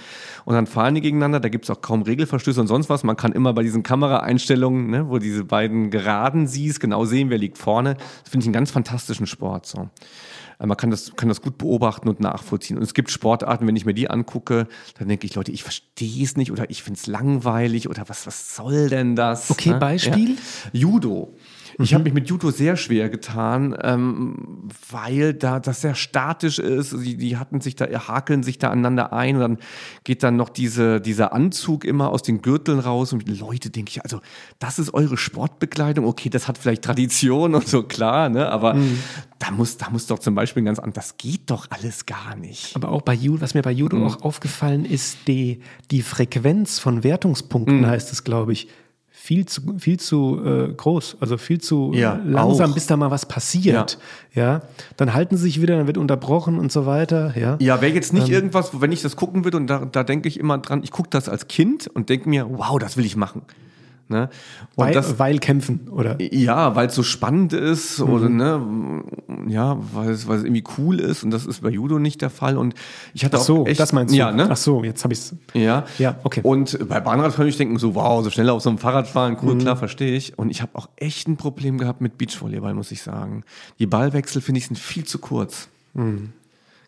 und dann fahren die gegeneinander. Da gibt es auch kaum Regelverstöße und sonst was. Man kann immer bei diesen Kameraeinstellungen, ne, wo diese beiden Geraden siehst, genau sehen, wer liegt vorne. Das finde ich einen ganz fantastischen Sport. So. Äh, man kann das, kann das gut beobachten und nachvollziehen. Und es gibt Sportarten, wenn ich mir die angucke, dann denke ich, Leute, ich verstehe es nicht oder ich finde es langweilig oder was, was soll denn das? Okay, ne? Beispiel? Ja. Judo. Ich habe mhm. mich mit Judo sehr schwer getan, ähm, weil da das sehr statisch ist. Die, die hatten sich da, hakeln sich da aneinander ein und dann geht dann noch diese, dieser Anzug immer aus den Gürteln raus. Und Leute, denke ich, also das ist eure Sportbekleidung. Okay, das hat vielleicht Tradition und so, klar, ne? Aber mhm. da muss, da muss doch zum Beispiel ganz an, das geht doch alles gar nicht. Aber auch bei Judo, was mir bei Judo mhm. auch aufgefallen ist, die, die Frequenz von Wertungspunkten mhm. heißt es, glaube ich viel zu, viel zu äh, groß, also viel zu ja, langsam, auch. bis da mal was passiert. Ja. ja. dann halten sie sich wieder, dann wird unterbrochen und so weiter. Ja, ja wäre jetzt nicht ähm, irgendwas, wenn ich das gucken würde und da, da denke ich immer dran, ich gucke das als Kind und denke mir, wow, das will ich machen. Ne? weil, das, weil kämpfen, oder? Ja, weil es so spannend ist mhm. oder ne, ja, weil es, weil es irgendwie cool ist und das ist bei Judo nicht der Fall. Und ich hatte Ach so, auch echt, das meinst du? Ja, ne? Ach so, jetzt habe ich es. Ja, ja, okay. Und bei Bahnradfahren ich denken so, wow, so schnell auf so einem Fahrrad fahren, cool, mhm. klar, verstehe ich. Und ich habe auch echt ein Problem gehabt mit Beachvolleyball, muss ich sagen. Die Ballwechsel finde ich sind viel zu kurz. Mhm.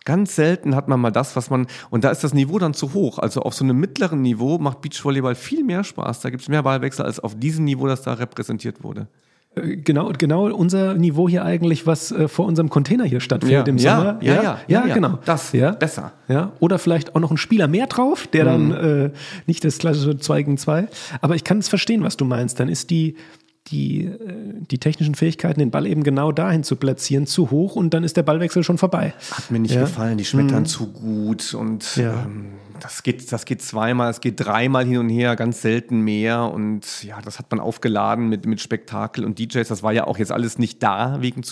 Ganz selten hat man mal das, was man, und da ist das Niveau dann zu hoch. Also auf so einem mittleren Niveau macht Beachvolleyball viel mehr Spaß. Da gibt es mehr Ballwechsel als auf diesem Niveau, das da repräsentiert wurde. Äh, genau, genau unser Niveau hier eigentlich, was äh, vor unserem Container hier stattfindet ja, im ja, Sommer. Ja, ja, ja, ja genau. Das, ja. besser. Ja, oder vielleicht auch noch ein Spieler mehr drauf, der mhm. dann äh, nicht das klassische 2 gegen 2. Aber ich kann es verstehen, was du meinst. Dann ist die, die, äh, die technischen Fähigkeiten, den Ball eben genau dahin zu platzieren, zu hoch und dann ist der Ballwechsel schon vorbei. Hat mir nicht ja? gefallen, die schmettern mhm. zu gut und ja. ähm, das geht, das geht zweimal, es geht dreimal hin und her, ganz selten mehr. Und ja, das hat man aufgeladen mit, mit Spektakel und DJs. Das war ja auch jetzt alles nicht da wegen,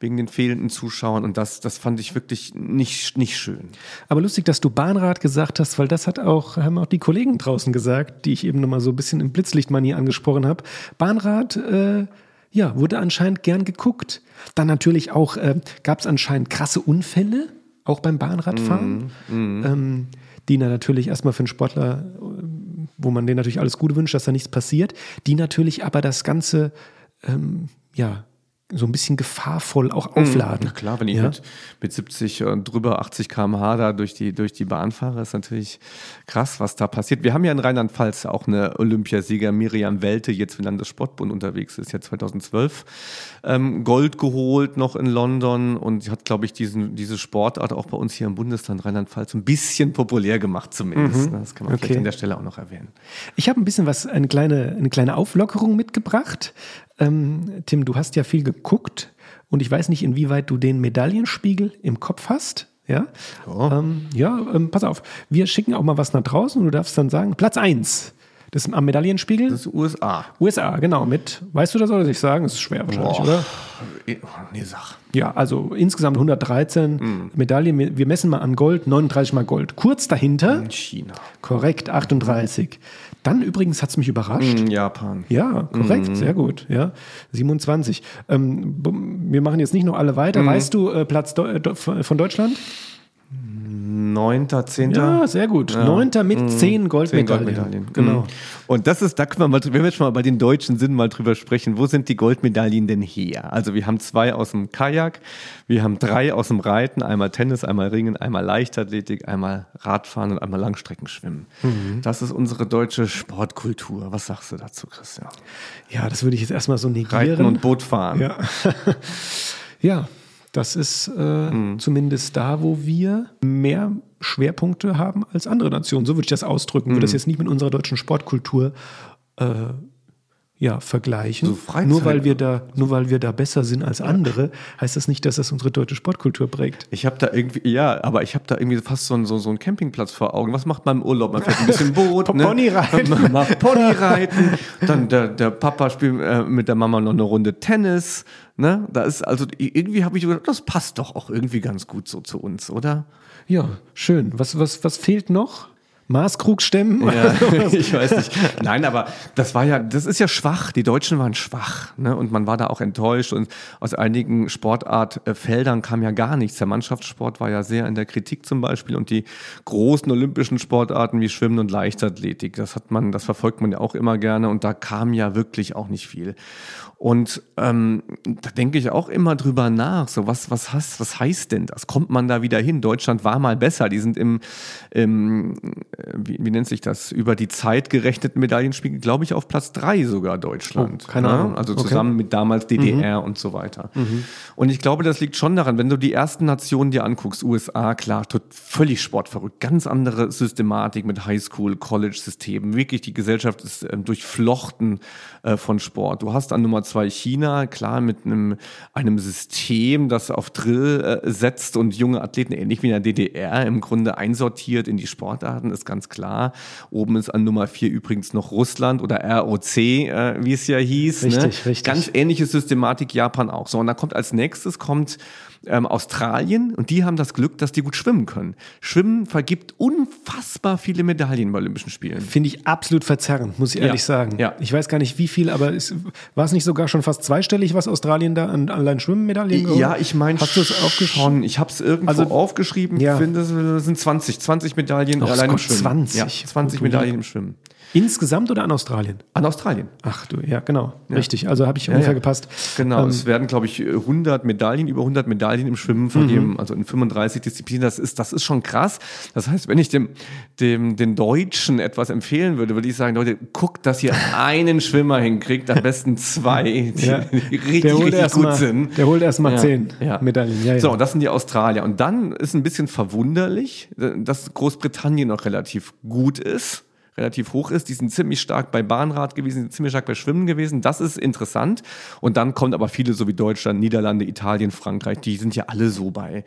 wegen den fehlenden Zuschauern. Und das, das fand ich wirklich nicht, nicht schön. Aber lustig, dass du Bahnrad gesagt hast, weil das hat auch, haben auch die Kollegen draußen gesagt, die ich eben nochmal so ein bisschen im Blitzlichtmanier angesprochen habe. Bahnrad, äh, ja, wurde anscheinend gern geguckt. Dann natürlich auch äh, gab es anscheinend krasse Unfälle, auch beim Bahnradfahren, Mhm, ähm, die na natürlich erstmal für einen Sportler, wo man denen natürlich alles Gute wünscht, dass da nichts passiert, die natürlich aber das Ganze, ähm, ja, so ein bisschen gefahrvoll auch aufladen. Na klar, wenn ich Ja. mit, mit 70 und drüber 80 km/h da durch die, durch die Bahn fahre, ist natürlich krass, was da passiert. Wir haben ja in Rheinland-Pfalz auch eine Olympiasieger, Miriam Welte, jetzt wenn Landessportbund unterwegs ist, ja 2012 ähm, Gold geholt noch in London und sie hat, glaube ich, diesen, diese Sportart auch bei uns hier im Bundesland Rheinland-Pfalz ein bisschen populär gemacht zumindest. ne? Das kann man Mhm. Okay. vielleicht an der Stelle auch noch erwähnen. Ich habe ein bisschen was, eine kleine, eine kleine Auflockerung mitgebracht. Ähm, Tim, du hast ja viel geguckt und ich weiß nicht, inwieweit du den Medaillenspiegel im Kopf hast. Ja, Ja. ähm, ja ähm, pass auf. Wir schicken auch mal was nach draußen und du darfst dann sagen, Platz 1 das am Medaillenspiegel. Das ist USA. USA, genau, mit, weißt du das oder soll ich sagen? Das ist schwer wahrscheinlich, Boah. oder? Nee, sag. Ja, also insgesamt 113 Medaillen. Wir messen mal an Gold, 39 mal Gold. Kurz dahinter, In China. korrekt, 38. Dann übrigens hat es mich überrascht. In Japan. Ja, korrekt, sehr gut. Ja, 27. Ähm, wir machen jetzt nicht noch alle weiter. Weißt du äh, Platz Deu- von Deutschland? Neunter, zehnter. Ja, sehr gut. Neunter mit zehn Zehn Goldmedaillen. Goldmedaillen. Genau. Mhm. Und das ist, da können wir mal, wenn wir jetzt schon mal bei den Deutschen sind, mal drüber sprechen, wo sind die Goldmedaillen denn her? Also wir haben zwei aus dem Kajak, wir haben drei aus dem Reiten, einmal Tennis, einmal Ringen, einmal Leichtathletik, einmal Radfahren und einmal Langstreckenschwimmen. Mhm. Das ist unsere deutsche Sportkultur. Was sagst du dazu, Christian? Ja, das würde ich jetzt erstmal so negieren. Reiten und Bootfahren. Ja. ja, das ist äh, Mhm. zumindest da, wo wir mehr Schwerpunkte haben als andere Nationen. So würde ich das ausdrücken. Würde das Mhm. jetzt nicht mit unserer deutschen Sportkultur äh, ja, vergleichen. So Freizeit- nur, weil wir da, nur weil wir da besser sind als andere, heißt das nicht, dass das unsere deutsche Sportkultur prägt. Ich habe da irgendwie, ja, aber ich habe da irgendwie fast so, einen- so, so einen Campingplatz vor Augen. Was macht man im Urlaub? Man fährt ein bisschen Boot, ne? Ponyreiten. Man macht Ponyreiten. Dann der, der Papa spielt äh, mit der Mama noch eine Runde Tennis. Ne? Da ist also irgendwie habe ich gedacht, das passt doch auch irgendwie ganz gut so zu uns, oder? Ja, schön. Was, was, was fehlt noch? Maßkrug stemmen? Ja, ich weiß nicht. Nein, aber das war ja, das ist ja schwach. Die Deutschen waren schwach, ne? Und man war da auch enttäuscht. Und aus einigen Sportartfeldern kam ja gar nichts. Der Mannschaftssport war ja sehr in der Kritik zum Beispiel. Und die großen olympischen Sportarten wie Schwimmen und Leichtathletik, das hat man, das verfolgt man ja auch immer gerne. Und da kam ja wirklich auch nicht viel. Und ähm, da denke ich auch immer drüber nach. So, was, was, heißt, was heißt denn das? Kommt man da wieder hin? Deutschland war mal besser. Die sind im, im äh, wie, wie nennt sich das, über die Zeit gerechneten Medaillenspiegel, glaube ich, auf Platz drei sogar Deutschland. Oh, keine Ne? Ahnung. Also Okay. zusammen mit damals DDR und so weiter. Und ich glaube, das liegt schon daran, wenn du die ersten Nationen dir anguckst, USA, klar, tot, völlig sportverrückt, ganz andere Systematik mit Highschool, College-Systemen. Wirklich, die Gesellschaft ist ähm, durchflochten äh, von Sport. Du hast an Nummer zwei China, klar, mit einem, einem System, das auf Drill äh, setzt und junge Athleten, ähnlich wie in der DDR, im Grunde einsortiert in die Sportarten, ist ganz klar. Oben ist an Nummer vier übrigens noch Russland oder ROC, äh, wie es ja hieß. Richtig, ne? richtig. Ganz ähnliche Systematik Japan auch. So, und dann kommt als nächstes kommt ähm, Australien und die haben das Glück, dass die gut schwimmen können. Schwimmen vergibt unfassbar viele Medaillen bei Olympischen Spielen. Finde ich absolut verzerrend, muss ich ehrlich Ja, sagen. ja. Ich weiß gar nicht, wie viel, aber war es nicht sogar schon fast zweistellig, was Australien da an allein Schwimmmedaillen geholt Ja, ich meine Hast du es aufgeschrieben? schon. Ich habe es irgendwo Also- aufgeschrieben. Ja. Ich finde, es sind 20, 20 Medaillen Ach allein im Schwimmen. 20. Ja, 20 Gut, Medaillen im Schwimmen. Insgesamt oder an Australien? An Australien. Ach du, ja, genau. Richtig. Also habe ich ungefähr ja. gepasst. Genau, Ähm, es werden, glaube ich, 100 Medaillen, über 100 Medaillen im Schwimmen Mhm. vergeben, also in 35 Disziplinen. Das ist, das ist schon krass. Das heißt, wenn ich dem, dem, den Deutschen etwas empfehlen würde, würde ich sagen, Leute, guckt, dass ihr einen Schwimmer hinkriegt, am besten zwei, die, Ja. die richtig, richtig gut mal, sind. Der holt erst mal Ja, zehn ja. Medaillen. Ja, ja. So, das sind die Australier. Und dann ist ein bisschen verwunderlich, dass Großbritannien noch relativ gut ist, relativ hoch ist. Die sind ziemlich stark bei Bahnrad gewesen, sind ziemlich stark bei Schwimmen gewesen. Das ist interessant. Und dann kommt aber viele, so wie Deutschland, Niederlande, Italien, Frankreich, die sind ja alle so bei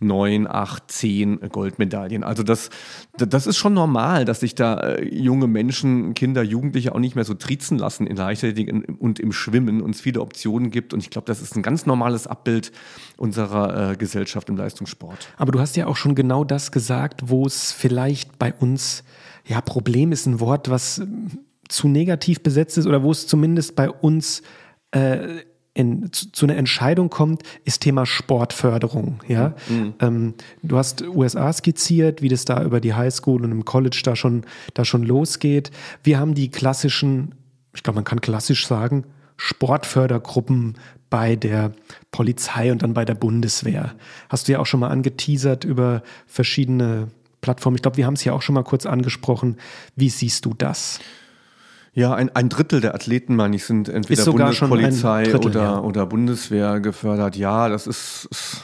neun, acht, zehn Goldmedaillen. Also das, das ist schon normal, dass sich da äh, junge Menschen, Kinder, Jugendliche auch nicht mehr so trizen lassen in Leichtathletik und im Schwimmen und es viele Optionen gibt. Und ich glaube, das ist ein ganz normales Abbild unserer äh, Gesellschaft im Leistungssport. Aber du hast ja auch schon genau das gesagt, wo es vielleicht bei uns, ja, Problem ist ein Wort, was ähm, zu negativ besetzt ist oder wo es zumindest bei uns äh, in, zu, zu, einer Entscheidung kommt, ist Thema Sportförderung. Ja? Mhm. Ähm, du hast USA skizziert, wie das da über die Highschool und im College da schon, da schon losgeht. Wir haben die klassischen, ich glaube, man kann klassisch sagen, Sportfördergruppen bei der Polizei und dann bei der Bundeswehr. Hast du ja auch schon mal angeteasert über verschiedene Plattformen. Ich glaube, wir haben es ja auch schon mal kurz angesprochen. Wie siehst du das? Ja, ein, ein Drittel der Athleten, meine ich, sind entweder Bundespolizei Drittel, oder, ja. oder Bundeswehr gefördert. Ja, das ist, ist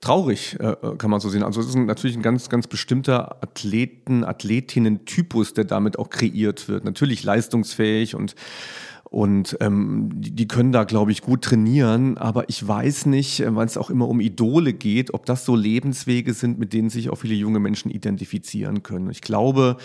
traurig, äh, kann man so sehen. Also es ist natürlich ein ganz, ganz bestimmter Athleten, Athletinnen-Typus, der damit auch kreiert wird. Natürlich leistungsfähig und und ähm, die, die können da, glaube ich, gut trainieren. Aber ich weiß nicht, äh, weil es auch immer um Idole geht, ob das so Lebenswege sind, mit denen sich auch viele junge Menschen identifizieren können. Ich glaube,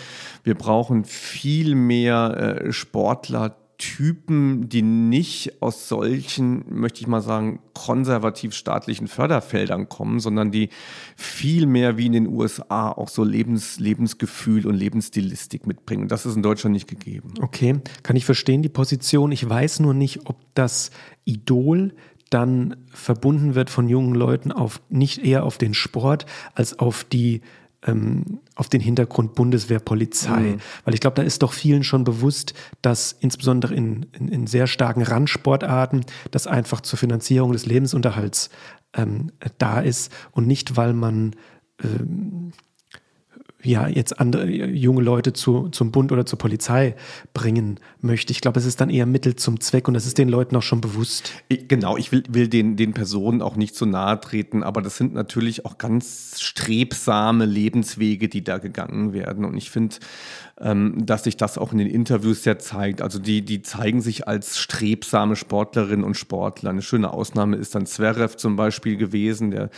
wir brauchen viel mehr äh, Sportler, Typen, die nicht aus solchen, möchte ich mal sagen, konservativ-staatlichen Förderfeldern kommen, sondern die viel mehr wie in den USA auch so Lebens, Lebensgefühl und Lebensstilistik mitbringen. Das ist in Deutschland nicht gegeben. Okay, kann ich verstehen die Position. Ich weiß nur nicht, ob das Idol dann verbunden wird von jungen Leuten auf nicht eher auf den Sport als auf die ähm, auf den Hintergrund Bundeswehr, Polizei. Mhm. Weil ich glaube, da ist doch vielen schon bewusst, dass insbesondere in, in, in, sehr starken Randsportarten das einfach zur Finanzierung des Lebensunterhalts ähm, da ist und nicht, weil man ähm, ja, jetzt andere junge Leute zu, zum Bund oder zur Polizei bringen möchte. Ich glaube, es ist dann eher Mittel zum Zweck und das ist den Leuten auch schon bewusst. Genau, ich will, will den, den Personen auch nicht zu nahe treten, aber das sind natürlich auch ganz strebsame Lebenswege, die da gegangen werden. Und ich finde, ähm, dass sich das auch in den Interviews sehr zeigt. Also die, die zeigen sich als strebsame Sportlerinnen und Sportler. Eine schöne Ausnahme ist dann Zverev zum Beispiel gewesen, der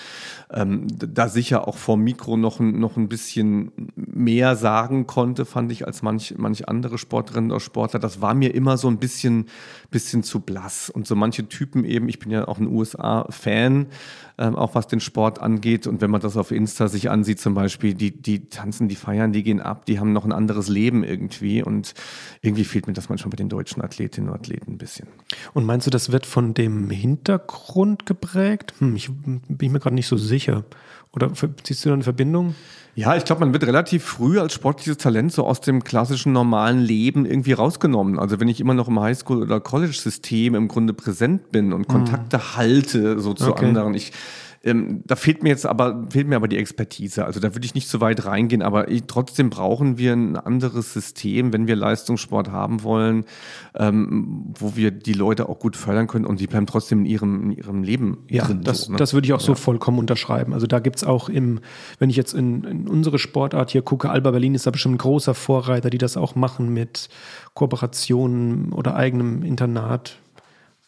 ähm, da sicher auch vor Mikro noch, noch ein bisschen mehr sagen konnte, fand ich, als manch, manch andere Sportlerinnen oder Sportler. Das war mir immer so ein bisschen, bisschen zu blass. Und so manche Typen eben, ich bin ja auch ein USA-Fan, ähm, auch was den Sport angeht. Und wenn man das auf Insta sich ansieht, zum Beispiel, die, die tanzen, die feiern, die gehen ab, die haben noch ein anderes Leben irgendwie. Und irgendwie fehlt mir das manchmal bei den deutschen Athletinnen und Athleten ein bisschen. Und meinst du, das wird von dem Hintergrund geprägt? Hm, ich bin mir gerade nicht so sicher. Oder siehst du da eine Verbindung? Ja, ich glaube, man wird relativ früh als sportliches Talent so aus dem klassischen normalen Leben irgendwie rausgenommen. Also wenn ich immer noch im Highschool- oder College-System im Grunde präsent bin und Kontakte mhm. halte so zu okay. anderen. Ich ähm, da fehlt mir jetzt aber, fehlt mir aber die Expertise. Also da würde ich nicht so weit reingehen, aber ich, trotzdem brauchen wir ein anderes System, wenn wir Leistungssport haben wollen, ähm, wo wir die Leute auch gut fördern können und die bleiben trotzdem in ihrem, in ihrem Leben ja, drin. Das, so, ne? das würde ich auch ja. so vollkommen unterschreiben. Also da gibt es auch im, wenn ich jetzt in, in unsere Sportart hier gucke, Alba Berlin ist da bestimmt ein großer Vorreiter, die das auch machen mit Kooperationen oder eigenem Internat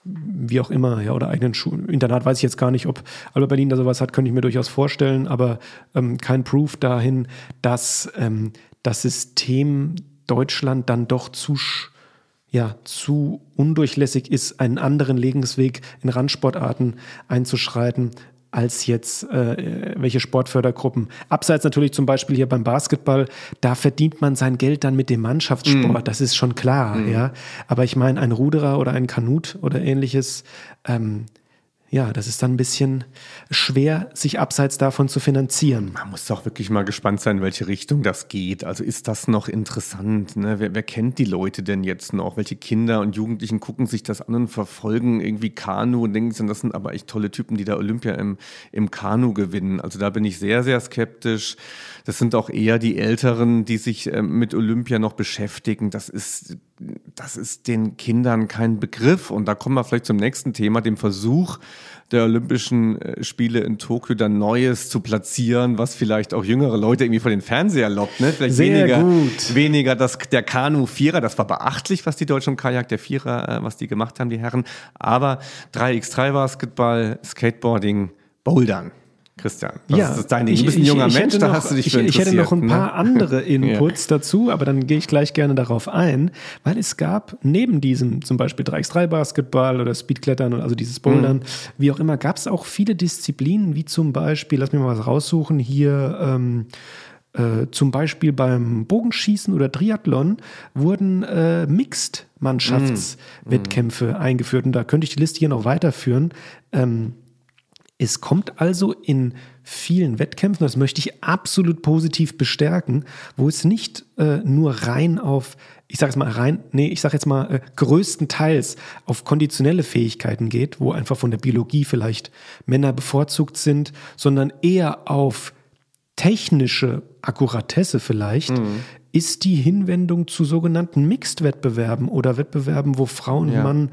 wie auch immer, ja, oder eigenen Schu Internat, weiß ich jetzt gar nicht, ob Alba Berlin da sowas hat, könnte ich mir durchaus vorstellen, aber ähm, kein Proof dahin, dass ähm, das System Deutschland dann doch zu, ja, zu undurchlässig ist, einen anderen Lebensweg in Randsportarten einzuschreiten, als jetzt äh, welche Sportfördergruppen. Abseits natürlich zum Beispiel hier beim Basketball, da verdient man sein Geld dann mit dem Mannschaftssport, mm. das ist schon klar, mm. ja. Aber ich meine, ein Ruderer oder ein Kanut oder ähnliches, ähm, ja, das ist dann ein bisschen schwer, sich abseits davon zu finanzieren. Man muss doch wirklich mal gespannt sein, in welche Richtung das geht. Also ist das noch interessant? Ne? Wer, wer, kennt die Leute denn jetzt noch? Welche Kinder und Jugendlichen gucken sich das an und verfolgen irgendwie Kanu und denken, das sind aber echt tolle Typen, die da Olympia im, im Kanu gewinnen. Also da bin ich sehr, sehr skeptisch. Das sind auch eher die Älteren, die sich äh, mit Olympia noch beschäftigen. Das ist das ist den Kindern kein Begriff. Und da kommen wir vielleicht zum nächsten Thema, dem Versuch der Olympischen äh, Spiele in Tokio dann Neues zu platzieren, was vielleicht auch jüngere Leute irgendwie vor den Fernseher lockt. Ne? Vielleicht Sehr weniger, gut. weniger das, der Kanu-Vierer, das war beachtlich, was die Deutschen Kajak, der Vierer, äh, was die gemacht haben, die Herren. Aber 3x3 Basketball, Skateboarding, Bouldern. Christian, was ja, ist deine, du bist ein junger ich, ich Mensch, da hast du dich für ich, ich hätte noch ein ne? paar andere Inputs ja. dazu, aber dann gehe ich gleich gerne darauf ein, weil es gab neben diesem zum Beispiel 3x3 Basketball oder Speedklettern, also dieses Bouldern, mhm. wie auch immer, gab es auch viele Disziplinen, wie zum Beispiel, lass mich mal was raussuchen, hier ähm, äh, zum Beispiel beim Bogenschießen oder Triathlon wurden äh, Mixed Mannschaftswettkämpfe mhm. eingeführt. Und da könnte ich die Liste hier noch weiterführen. Ähm, es kommt also in vielen Wettkämpfen, das möchte ich absolut positiv bestärken, wo es nicht äh, nur rein auf, ich sage es mal rein, nee, ich sage jetzt mal äh, größtenteils auf konditionelle Fähigkeiten geht, wo einfach von der Biologie vielleicht Männer bevorzugt sind, sondern eher auf technische Akkuratesse vielleicht, mhm. ist die Hinwendung zu sogenannten Mixed-Wettbewerben oder Wettbewerben, wo Frauen ja. und Mann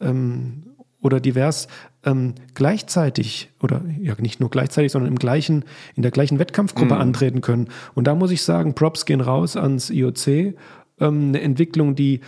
ähm, oder divers ähm, gleichzeitig oder ja nicht nur gleichzeitig, sondern im gleichen, in der gleichen Wettkampfgruppe mhm. antreten können. Und da muss ich sagen, Props gehen raus ans IOC. Ähm, eine Entwicklung, die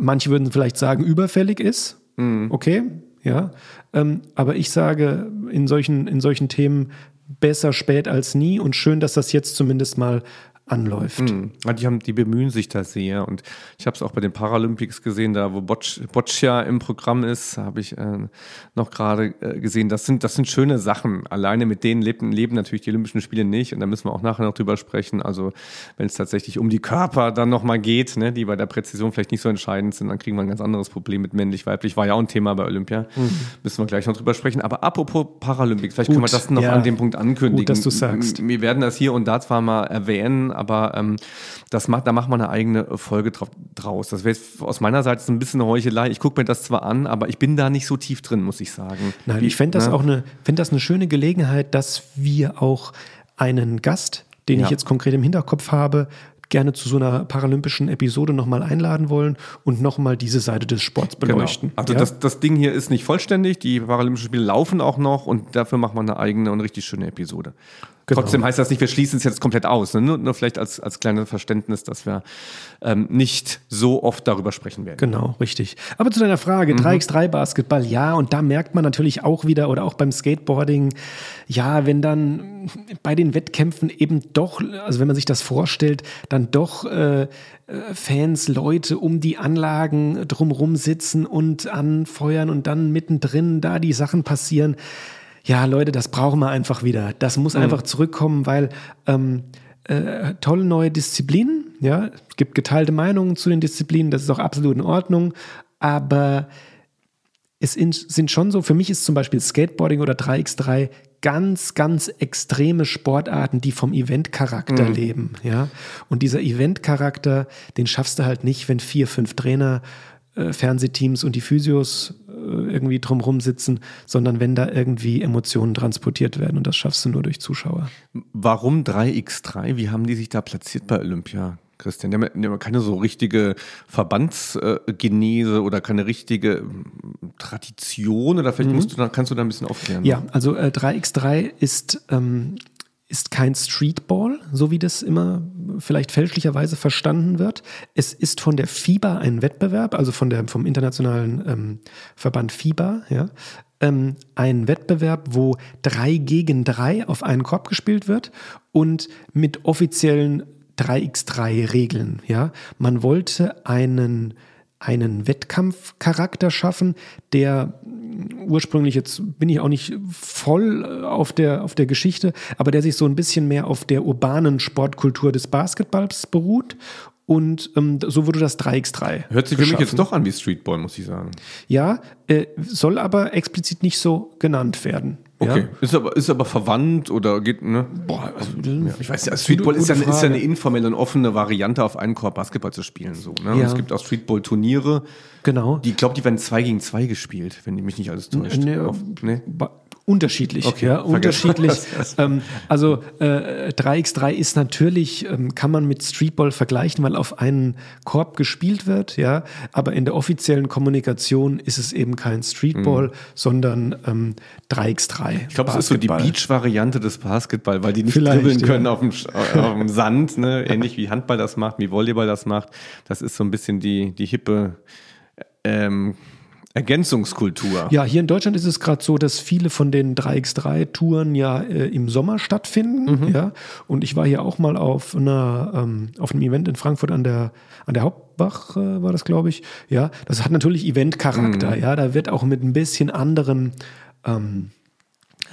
manche würden vielleicht sagen, überfällig ist. Mhm. Okay, ja. Ähm, aber ich sage in solchen, in solchen Themen besser spät als nie und schön, dass das jetzt zumindest mal anläuft. Mhm. Die, haben, die bemühen sich da sehr. Und ich habe es auch bei den Paralympics gesehen, da wo Boccia im Programm ist, habe ich äh, noch gerade äh, gesehen. Das sind, das sind schöne Sachen. Alleine mit denen leben, leben natürlich die Olympischen Spiele nicht. Und da müssen wir auch nachher noch drüber sprechen. Also wenn es tatsächlich um die Körper dann nochmal geht, ne, die bei der Präzision vielleicht nicht so entscheidend sind, dann kriegen wir ein ganz anderes Problem mit männlich-weiblich. War ja auch ein Thema bei Olympia. Mhm. Müssen wir gleich noch drüber sprechen. Aber apropos Paralympics, vielleicht Gut, können wir das noch ja. an dem Punkt ankündigen. Gut, dass du sagst. Wir werden das hier und da zwar mal erwähnen, aber ähm, das macht, da macht man eine eigene Folge draus. Das wäre aus meiner Seite so ein bisschen eine Heuchelei. Ich gucke mir das zwar an, aber ich bin da nicht so tief drin, muss ich sagen. Nein, Wie, ich fände das ne? auch eine, fänd das eine schöne Gelegenheit, dass wir auch einen Gast, den ja. ich jetzt konkret im Hinterkopf habe, gerne zu so einer paralympischen Episode nochmal einladen wollen und nochmal diese Seite des Sports genau. beleuchten. Genau. Also ja? das, das Ding hier ist nicht vollständig, die Paralympischen Spiele laufen auch noch und dafür machen wir eine eigene und richtig schöne Episode. Genau. Trotzdem heißt das nicht, wir schließen es jetzt komplett aus. Ne? Nur, nur, vielleicht als, als kleines Verständnis, dass wir ähm, nicht so oft darüber sprechen werden. Genau, richtig. Aber zu deiner Frage, mhm. 3x3 Basketball, ja, und da merkt man natürlich auch wieder, oder auch beim Skateboarding, ja, wenn dann bei den Wettkämpfen eben doch, also wenn man sich das vorstellt, dann doch äh, äh Fans, Leute um die Anlagen drumrum sitzen und anfeuern und dann mittendrin da die Sachen passieren ja, Leute, das brauchen wir einfach wieder. Das muss mhm. einfach zurückkommen, weil ähm, äh, tolle neue Disziplinen, ja, es gibt geteilte Meinungen zu den Disziplinen, das ist auch absolut in Ordnung, aber es in, sind schon so, für mich ist zum Beispiel Skateboarding oder 3x3 ganz, ganz extreme Sportarten, die vom Event-Charakter mhm. leben, ja. Und dieser Event-Charakter, den schaffst du halt nicht, wenn vier, fünf Trainer äh, Fernsehteams und die Physios äh, irgendwie drumherum sitzen, sondern wenn da irgendwie Emotionen transportiert werden und das schaffst du nur durch Zuschauer. Warum 3x3? Wie haben die sich da platziert bei Olympia? Christian, die haben, die haben keine so richtige Verbandsgenese oder keine richtige ähm, Tradition oder vielleicht mhm. musst du, kannst du da ein bisschen aufklären. Ja, also äh, 3x3 ist ähm, ist kein Streetball, so wie das immer vielleicht fälschlicherweise verstanden wird. Es ist von der FIBA ein Wettbewerb, also von der, vom internationalen ähm, Verband FIBA, ja, ähm, ein Wettbewerb, wo drei gegen drei auf einen Korb gespielt wird und mit offiziellen 3x3-Regeln. Ja. Man wollte einen einen Wettkampfcharakter schaffen, der ursprünglich, jetzt bin ich auch nicht voll äh, auf der, auf der Geschichte, aber der sich so ein bisschen mehr auf der urbanen Sportkultur des Basketballs beruht und ähm, so wurde das 3x3. Hört sich für mich jetzt doch an wie Streetball, muss ich sagen. Ja, äh, soll aber explizit nicht so genannt werden. Okay, ja? ist, aber, ist aber verwandt oder geht, ne? Boah, also, ja. ich weiß ja, Streetball ist ja, ist ja, eine informelle und offene Variante, auf einen Korb Basketball zu spielen. So, ne? Ja. es gibt auch Streetball-Turniere. Genau. Die, ich glaube, die werden zwei gegen zwei gespielt, wenn die mich nicht alles täuscht. Nee, auf, nee? Unterschiedlich, okay, ja, unterschiedlich. ähm, also äh, 3x3 ist natürlich, ähm, kann man mit Streetball vergleichen, weil auf einen Korb gespielt wird, ja, aber in der offiziellen Kommunikation ist es eben kein Streetball, mhm. sondern ähm, 3x3. Ich glaube, es ist so die Beach-Variante des Basketball, weil die nicht Vielleicht, dribbeln ja. können auf dem, auf dem Sand, ne? ähnlich wie Handball das macht, wie Volleyball das macht. Das ist so ein bisschen die, die hippe ähm, Ergänzungskultur. Ja, hier in Deutschland ist es gerade so, dass viele von den 3x3-Touren ja äh, im Sommer stattfinden. Mhm. Ja, und ich war hier auch mal auf, einer, ähm, auf einem Event in Frankfurt an der, an der Hauptbach, äh, war das, glaube ich. Ja, das hat natürlich Eventcharakter. Mhm. Ja, da wird auch mit ein bisschen anderen ähm,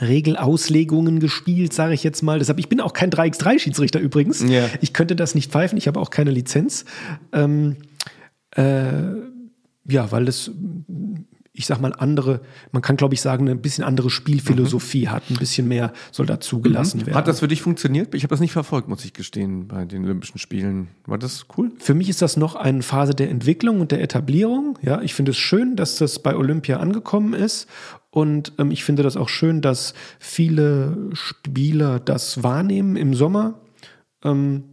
Regelauslegungen gespielt, sage ich jetzt mal. Deshalb, ich bin auch kein 3x3-Schiedsrichter übrigens. Yeah. Ich könnte das nicht pfeifen, ich habe auch keine Lizenz. Ähm, äh, ja, weil das, ich sag mal, andere, man kann glaube ich sagen, eine bisschen andere Spielphilosophie hat, ein bisschen mehr soll da zugelassen werden. Hat das für dich funktioniert? Ich habe das nicht verfolgt, muss ich gestehen, bei den Olympischen Spielen. War das cool? Für mich ist das noch eine Phase der Entwicklung und der Etablierung. Ja, ich finde es schön, dass das bei Olympia angekommen ist. Und ähm, ich finde das auch schön, dass viele Spieler das wahrnehmen im Sommer. Ähm,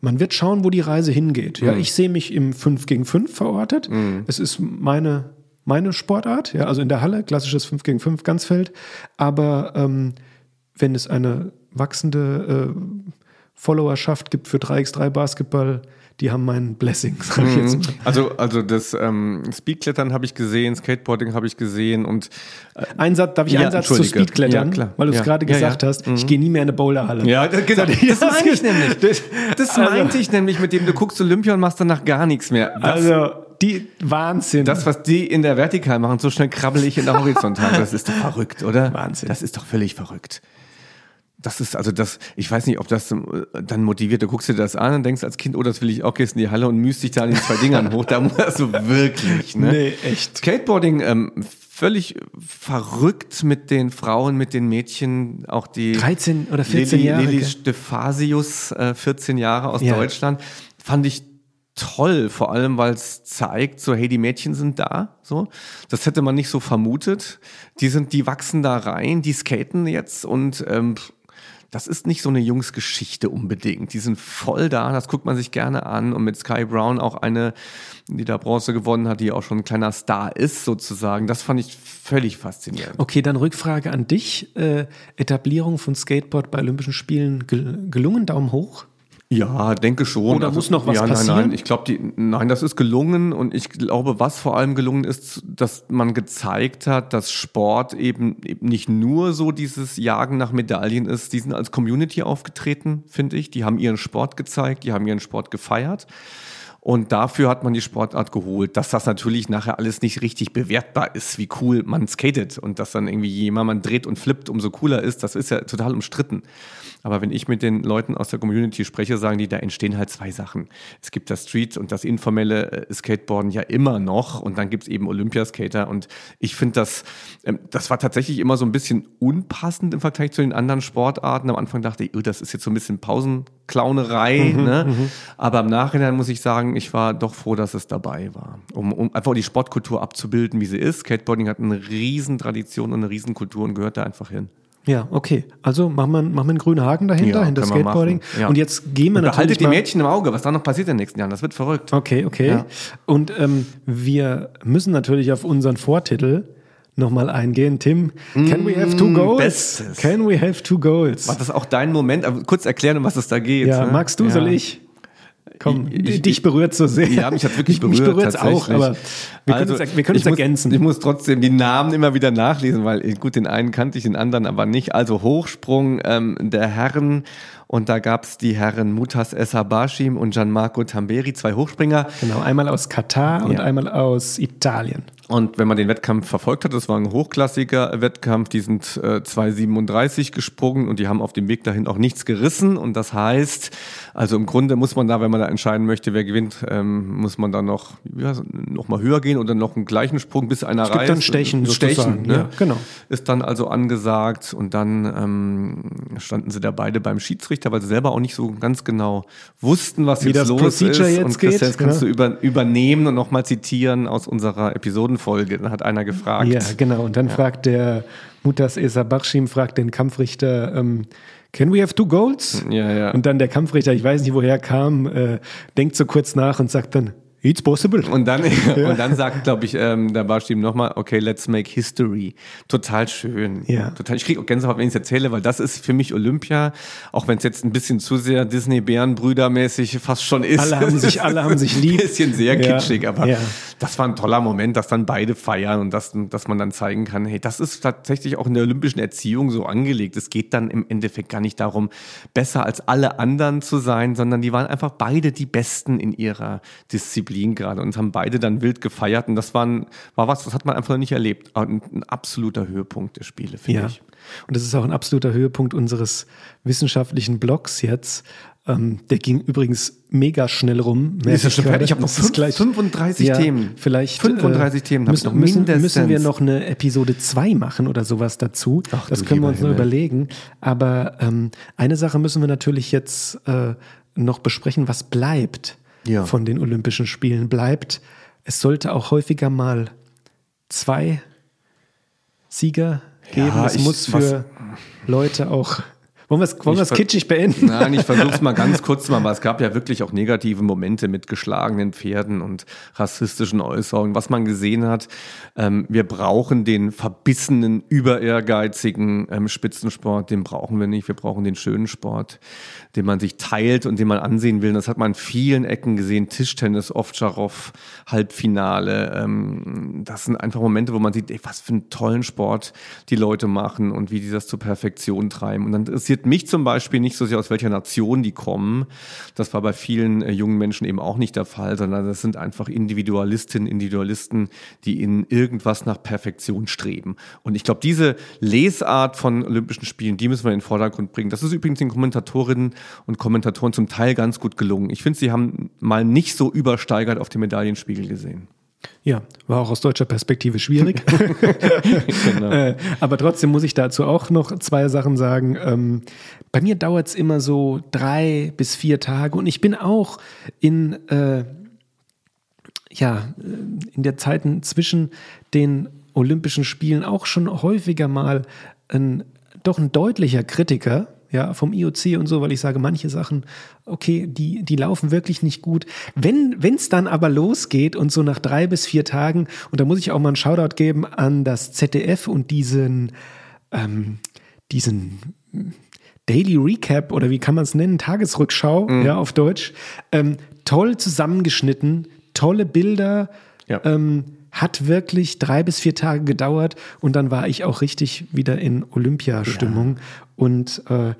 man wird schauen, wo die Reise hingeht. Ja, ich sehe mich im 5 gegen 5 verortet. Es ist meine, meine Sportart, ja, also in der Halle, klassisches 5 gegen 5 Ganzfeld. Aber ähm, wenn es eine wachsende äh, Followerschaft gibt für 3x3 Basketball, die haben mein Blessing, sag ich jetzt mal. Also, also das ähm, Speedklettern habe ich gesehen, Skateboarding habe ich gesehen und Ein Satz, darf ich Ja, einen Satz zu. Speedklettern? Ja, klar. Weil du es Ja. gerade Ja, ja. gesagt hast, ich gehe nie mehr in eine Bowlerhalle. Ja, das, genau. Das meinte ich nämlich. Das, Das meinte ich nämlich, mit dem du guckst Olympia und machst danach gar nichts mehr. Das, also, die Wahnsinn. das, was die in der Vertikal machen, so schnell krabbel ich in der Horizontal. Das ist doch verrückt, oder? Wahnsinn. Das ist doch völlig verrückt. Das ist also das, ich weiß nicht, ob das äh, dann motiviert. Du guckst dir das an und denkst als Kind, oh, das will ich auch, gehst in die Halle und mühst dich da an den zwei Dingern hoch. Da musst du wirklich, ne? Nee, echt. Skateboarding, ähm, völlig verrückt mit den Frauen, mit den Mädchen, auch die 13 oder 14 Lili, Jahre, Lili gell? Stephasius, äh, 14 Jahre aus Ja. Deutschland, fand ich toll, vor allem weil es zeigt, so hey, die Mädchen sind da, so. Das hätte man nicht so vermutet. Die sind, die wachsen da rein, die skaten jetzt und ähm, das ist nicht so eine Jungsgeschichte unbedingt. Die sind voll da, das guckt man sich gerne an. Und mit Sky Brown auch eine, die da Bronze gewonnen hat, die auch schon ein kleiner Star ist, sozusagen. Das fand ich völlig faszinierend. Okay, dann Rückfrage an dich. Äh, Etablierung von Skateboard bei Olympischen Spielen gel gelungen? Daumen hoch? Ja, denke schon. Oder muss noch was ja, passieren? Nein, nein, ich glaube, die, nein, das ist gelungen und ich glaube, was vor allem gelungen ist, dass man gezeigt hat, dass Sport eben, eben nicht nur so dieses Jagen nach Medaillen ist. Die sind als Community aufgetreten, finde ich. Die haben ihren Sport gezeigt, die haben ihren Sport gefeiert. Und dafür hat man die Sportart geholt, dass das natürlich nachher alles nicht richtig bewertbar ist, wie cool man skatet und dass dann irgendwie jemand man dreht und flippt, umso cooler ist, das ist ja total umstritten. Aber wenn ich mit den Leuten aus der Community spreche, sagen die, da entstehen halt zwei Sachen. Es gibt das Street und das informelle äh, Skateboarden ja immer noch und dann gibt es eben Olympiaskater und ich finde das, ähm, das war tatsächlich immer so ein bisschen unpassend im Vergleich zu den anderen Sportarten. Am Anfang dachte ich, oh, das ist jetzt so ein bisschen Pausenklaunerei, ne? aber im Nachhinein muss ich sagen, ich war doch froh, dass es dabei war, um, um einfach die Sportkultur abzubilden, wie sie ist. Skateboarding hat eine riesen Tradition und eine riesen Kultur und gehört da einfach hin. Ja, okay. Also machen wir, machen wir einen grünen Haken dahinter, Ja, hinter Skateboarding. Ja. Und jetzt gehen wir Und natürlich behaltet die Mädchen im Auge, was da noch passiert in den nächsten Jahren. Das wird verrückt. Okay, okay. Ja. Und ähm, wir müssen natürlich auf unseren Vortitel nochmal eingehen. Tim, can we have two goals? Mm, Bestes. Can we have two goals? War das auch dein Moment? Aber kurz erklären, um was es da geht. Ja, ne? magst du, soll ich? Komm, Ich- ich- dich berührt so sehr. Ja, mich hat wirklich mich, berührt. Mich berührt auch, tatsächlich. aber wir können Also, uns, wir können ich muss, ergänzen. Ich muss trotzdem die Namen immer wieder nachlesen, weil äh, gut, den einen kannte ich, den anderen aber nicht. Also Hochsprung ähm, der Herren und da gab's die Herren Mutas Essabashim und Gianmarco Tamberi, zwei Hochspringer. genau, einmal aus Katar und Ja. einmal aus Italien. Und wenn man den Wettkampf verfolgt hat, das war ein hochklassiger Wettkampf, die sind äh, 2,37 gesprungen und die haben auf dem Weg dahin auch nichts gerissen. Und das heißt, also im Grunde muss man da, wenn man da entscheiden möchte, wer gewinnt, ähm, muss man da noch, ja, noch mal höher gehen oder noch einen gleichen Sprung, bis einer Es reißt. dann Stechen Stechen, ne? ja, genau. Ist dann also angesagt und dann ähm, standen sie da beide beim Schiedsrichter, weil sie selber auch nicht so ganz genau wussten, was Wie jetzt das los Procedure ist. jetzt und Christian, geht, das kannst ja. du über, übernehmen und nochmal zitieren aus unserer Episodenfolge. Da hat einer gefragt. Ja, genau. Und dann fragt der Mutas Esa Bakshim, fragt den Kampfrichter, ähm, can we have two goals? Ja, ja. Und dann der Kampfrichter, ich weiß nicht, woher er kam, äh, denkt so kurz nach und sagt dann, it's possible. Und dann, und dann sagt, glaube ich, ähm, der Barsteam nochmal, okay, let's make history. Total schön. Ja. Total, ich kriege auch Gänsehaut, wenn ich es erzähle, weil das ist für mich Olympia, auch wenn es jetzt ein bisschen zu sehr Disney-Bärenbrüder-mäßig fast schon ist. Alle haben sich- alle haben sich lieb. Ein bisschen sehr Ja. kitschig, aber Ja. das war ein toller Moment, dass dann beide feiern und dass, dass man dann zeigen kann, hey, das ist tatsächlich auch in der olympischen Erziehung so angelegt. Es geht dann im Endeffekt gar nicht darum, besser als alle anderen zu sein, sondern die waren einfach beide die Besten in ihrer Disziplin gerade und haben beide dann wild gefeiert und das waren, war was, das hat man einfach noch nicht erlebt. Ein, ein absoluter Höhepunkt der Spiele, finde Ja. ich. Und das ist auch ein absoluter Höhepunkt unseres wissenschaftlichen Blogs jetzt. Ähm, der ging übrigens mega schnell rum. Ist das schon fertig? Ich habe noch fünf, gleich, 35 ja, Themen. Vielleicht 35 äh, Themen müssen, noch müssen, mindestens. müssen wir noch eine Episode 2 machen oder sowas dazu. Ach, das können wir uns noch überlegen. Aber ähm, eine Sache müssen wir natürlich jetzt äh, noch besprechen, was bleibt Ja. von den Olympischen Spielen. Bleibt, es sollte auch häufiger mal zwei Sieger geben. Ja, es muss für was- Leute auch. Wollen wir es wollen wir's kitschig beenden? Nein, ich versuche es mal ganz kurz mal, aber es gab ja wirklich auch negative Momente mit geschlagenen Pferden und rassistischen Äußerungen, was man gesehen hat. Ähm, wir brauchen den verbissenen, über ehrgeizigen ähm, Spitzensport, den brauchen wir nicht. Wir brauchen den schönen Sport, den man sich teilt und den man ansehen will. Das hat man in vielen Ecken gesehen. Tischtennis, Ovtcharov, Halbfinale. Ähm, das sind einfach Momente, wo man sieht, ey, was für einen tollen Sport die Leute machen und wie die das zur Perfektion treiben. Und dann interessiert mich zum Beispiel nicht so sehr, aus welcher Nation die kommen. Das war bei vielen äh, jungen Menschen eben auch nicht der Fall, sondern das sind einfach Individualistinnen, Individualisten, die in irgendwas nach Perfektion streben. Und ich glaube, diese Lesart von Olympischen Spielen, die müssen wir in den Vordergrund bringen. Das ist übrigens den Kommentatorinnen und Kommentatoren zum Teil ganz gut gelungen. Ich finde, sie haben mal nicht so übersteigert auf dem Medaillenspiegel gesehen. Ja, war auch aus deutscher Perspektive schwierig. Genau. äh, aber trotzdem muss ich dazu auch noch zwei Sachen sagen. Ähm, bei mir dauert es immer so drei bis vier Tage und ich bin auch in, äh, ja, äh, in der Zeiten zwischen den Olympischen Spielen auch schon häufiger mal ein, doch ein deutlicher Kritiker ja, vom IOC und so, weil ich sage, manche Sachen, okay, die, die laufen wirklich nicht gut. Wenn es dann aber losgeht und so nach drei bis vier Tagen, und da muss ich auch mal einen Shoutout geben an das ZDF und diesen, ähm, diesen Daily Recap oder wie kann man es nennen, Tagesrückschau, ja, auf Deutsch, ähm, toll zusammengeschnitten, tolle Bilder, Ja. ähm, hat wirklich drei bis vier Tage gedauert und dann war ich auch richtig wieder in Olympiastimmung und äh,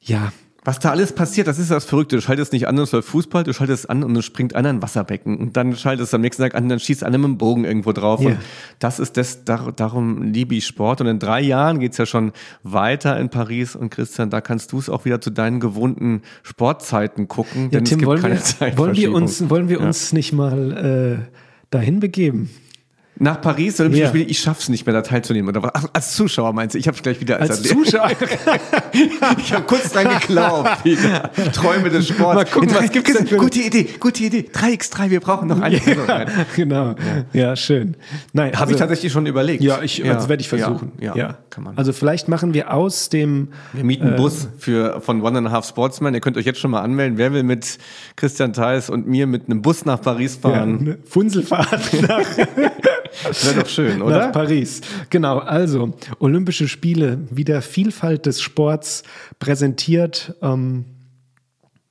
ja, Was da alles passiert, das ist das Verrückte. Du schaltest nicht an, es läuft Fußball, du schaltest an und es springt einer in ein Wasserbecken. Und dann schaltest du am nächsten Tag an, dann schießt einer mit dem Bogen irgendwo drauf. Ja. Und das ist das, dar, darum liebe ich Sport. Und in drei Jahren geht's ja schon weiter in Paris. Und Christian, da kannst du es auch wieder zu deinen gewohnten Sportzeiten gucken. ja denn es Tim, gibt wollen keine wir, wollen wir uns, wollen wir Ja. uns nicht mal äh, dahin begeben? Nach Paris, Olympische Ja. Spiele, ich schaff's nicht mehr, da teilzunehmen. Oder was? Als Zuschauer meinst du? Ich hab's gleich wieder als, Als. Zuschauer. Ich habe kurz dran geglaubt. Peter. Träume des Sports. Mal gucken, was gibt's denn Gute Idee, gute Idee. 3x3, wir brauchen noch eine rein. genau. Ja, schön. Nein, Habe ich tatsächlich schon überlegt. Ja, ich, das werde ich versuchen. Ja, ja, kann man. Also vielleicht machen wir aus dem wir mieten einen Bus für, von One and a Half Sportsman. Ihr könnt euch jetzt schon mal anmelden. Wer will mit Christian Theis und mir mit einem Bus nach Paris ja, fahren? eine Funzelfahrt nach, wäre doch schön, oder? nach Paris. Genau, also Olympische Spiele, wieder Vielfalt des Sports präsentiert. Ähm,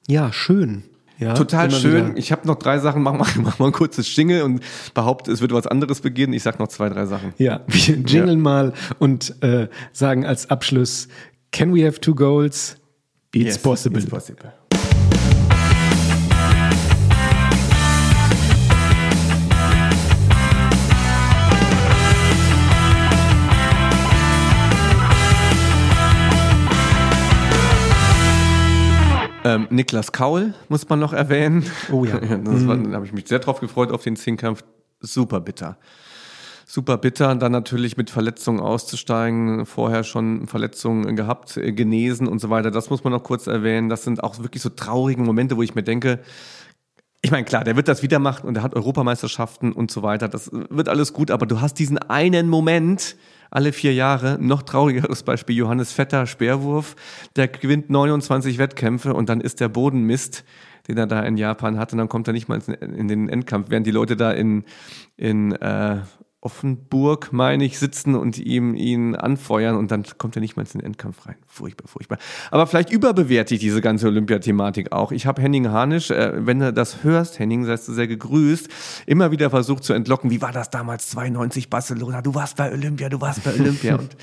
ja, schön. Ja, Total schön. wieder. Ich habe noch drei Sachen. Mach mal, mach mal ein kurzes Jingle und behaupte, es wird was anderes beginnen. Ich sag noch zwei, drei Sachen. Ja, wir jingeln mal und äh, sagen als Abschluss: Can we have two goals? It's Yes, possible. It's possible. Ähm, Niklas Kaul muss man noch erwähnen. Oh ja. das war, da habe ich mich sehr drauf gefreut auf den Zehnkampf. Super bitter. Super bitter, Und dann natürlich mit Verletzungen auszusteigen, vorher schon Verletzungen gehabt, äh, genesen und so weiter. Das muss man noch kurz erwähnen. Das sind auch wirklich so traurige Momente, wo ich mir denke, ich meine, klar, der wird das wieder machen und er hat Europameisterschaften und so weiter. Das wird alles gut, aber du hast diesen einen Moment alle vier Jahre. Noch traurigeres Beispiel Johannes Vetter, Speerwurf. Der gewinnt 29 Wettkämpfe und dann ist der Bodenmist, den er da in Japan hat und dann kommt er nicht mal in den Endkampf, während die Leute da in, in äh, Offenburg, meine ich, sitzen und ihm ihn anfeuern und dann kommt er nicht mal in den Endkampf rein. Furchtbar, furchtbar. Aber vielleicht überbewerte ich diese ganze Olympiathematik auch. Ich habe Henning Harnisch, äh, wenn du das hörst, Henning, seist du sehr gegrüßt, immer wieder versucht zu entlocken, wie war das damals 92 Barcelona? Du warst bei Olympia, du warst bei Olympia und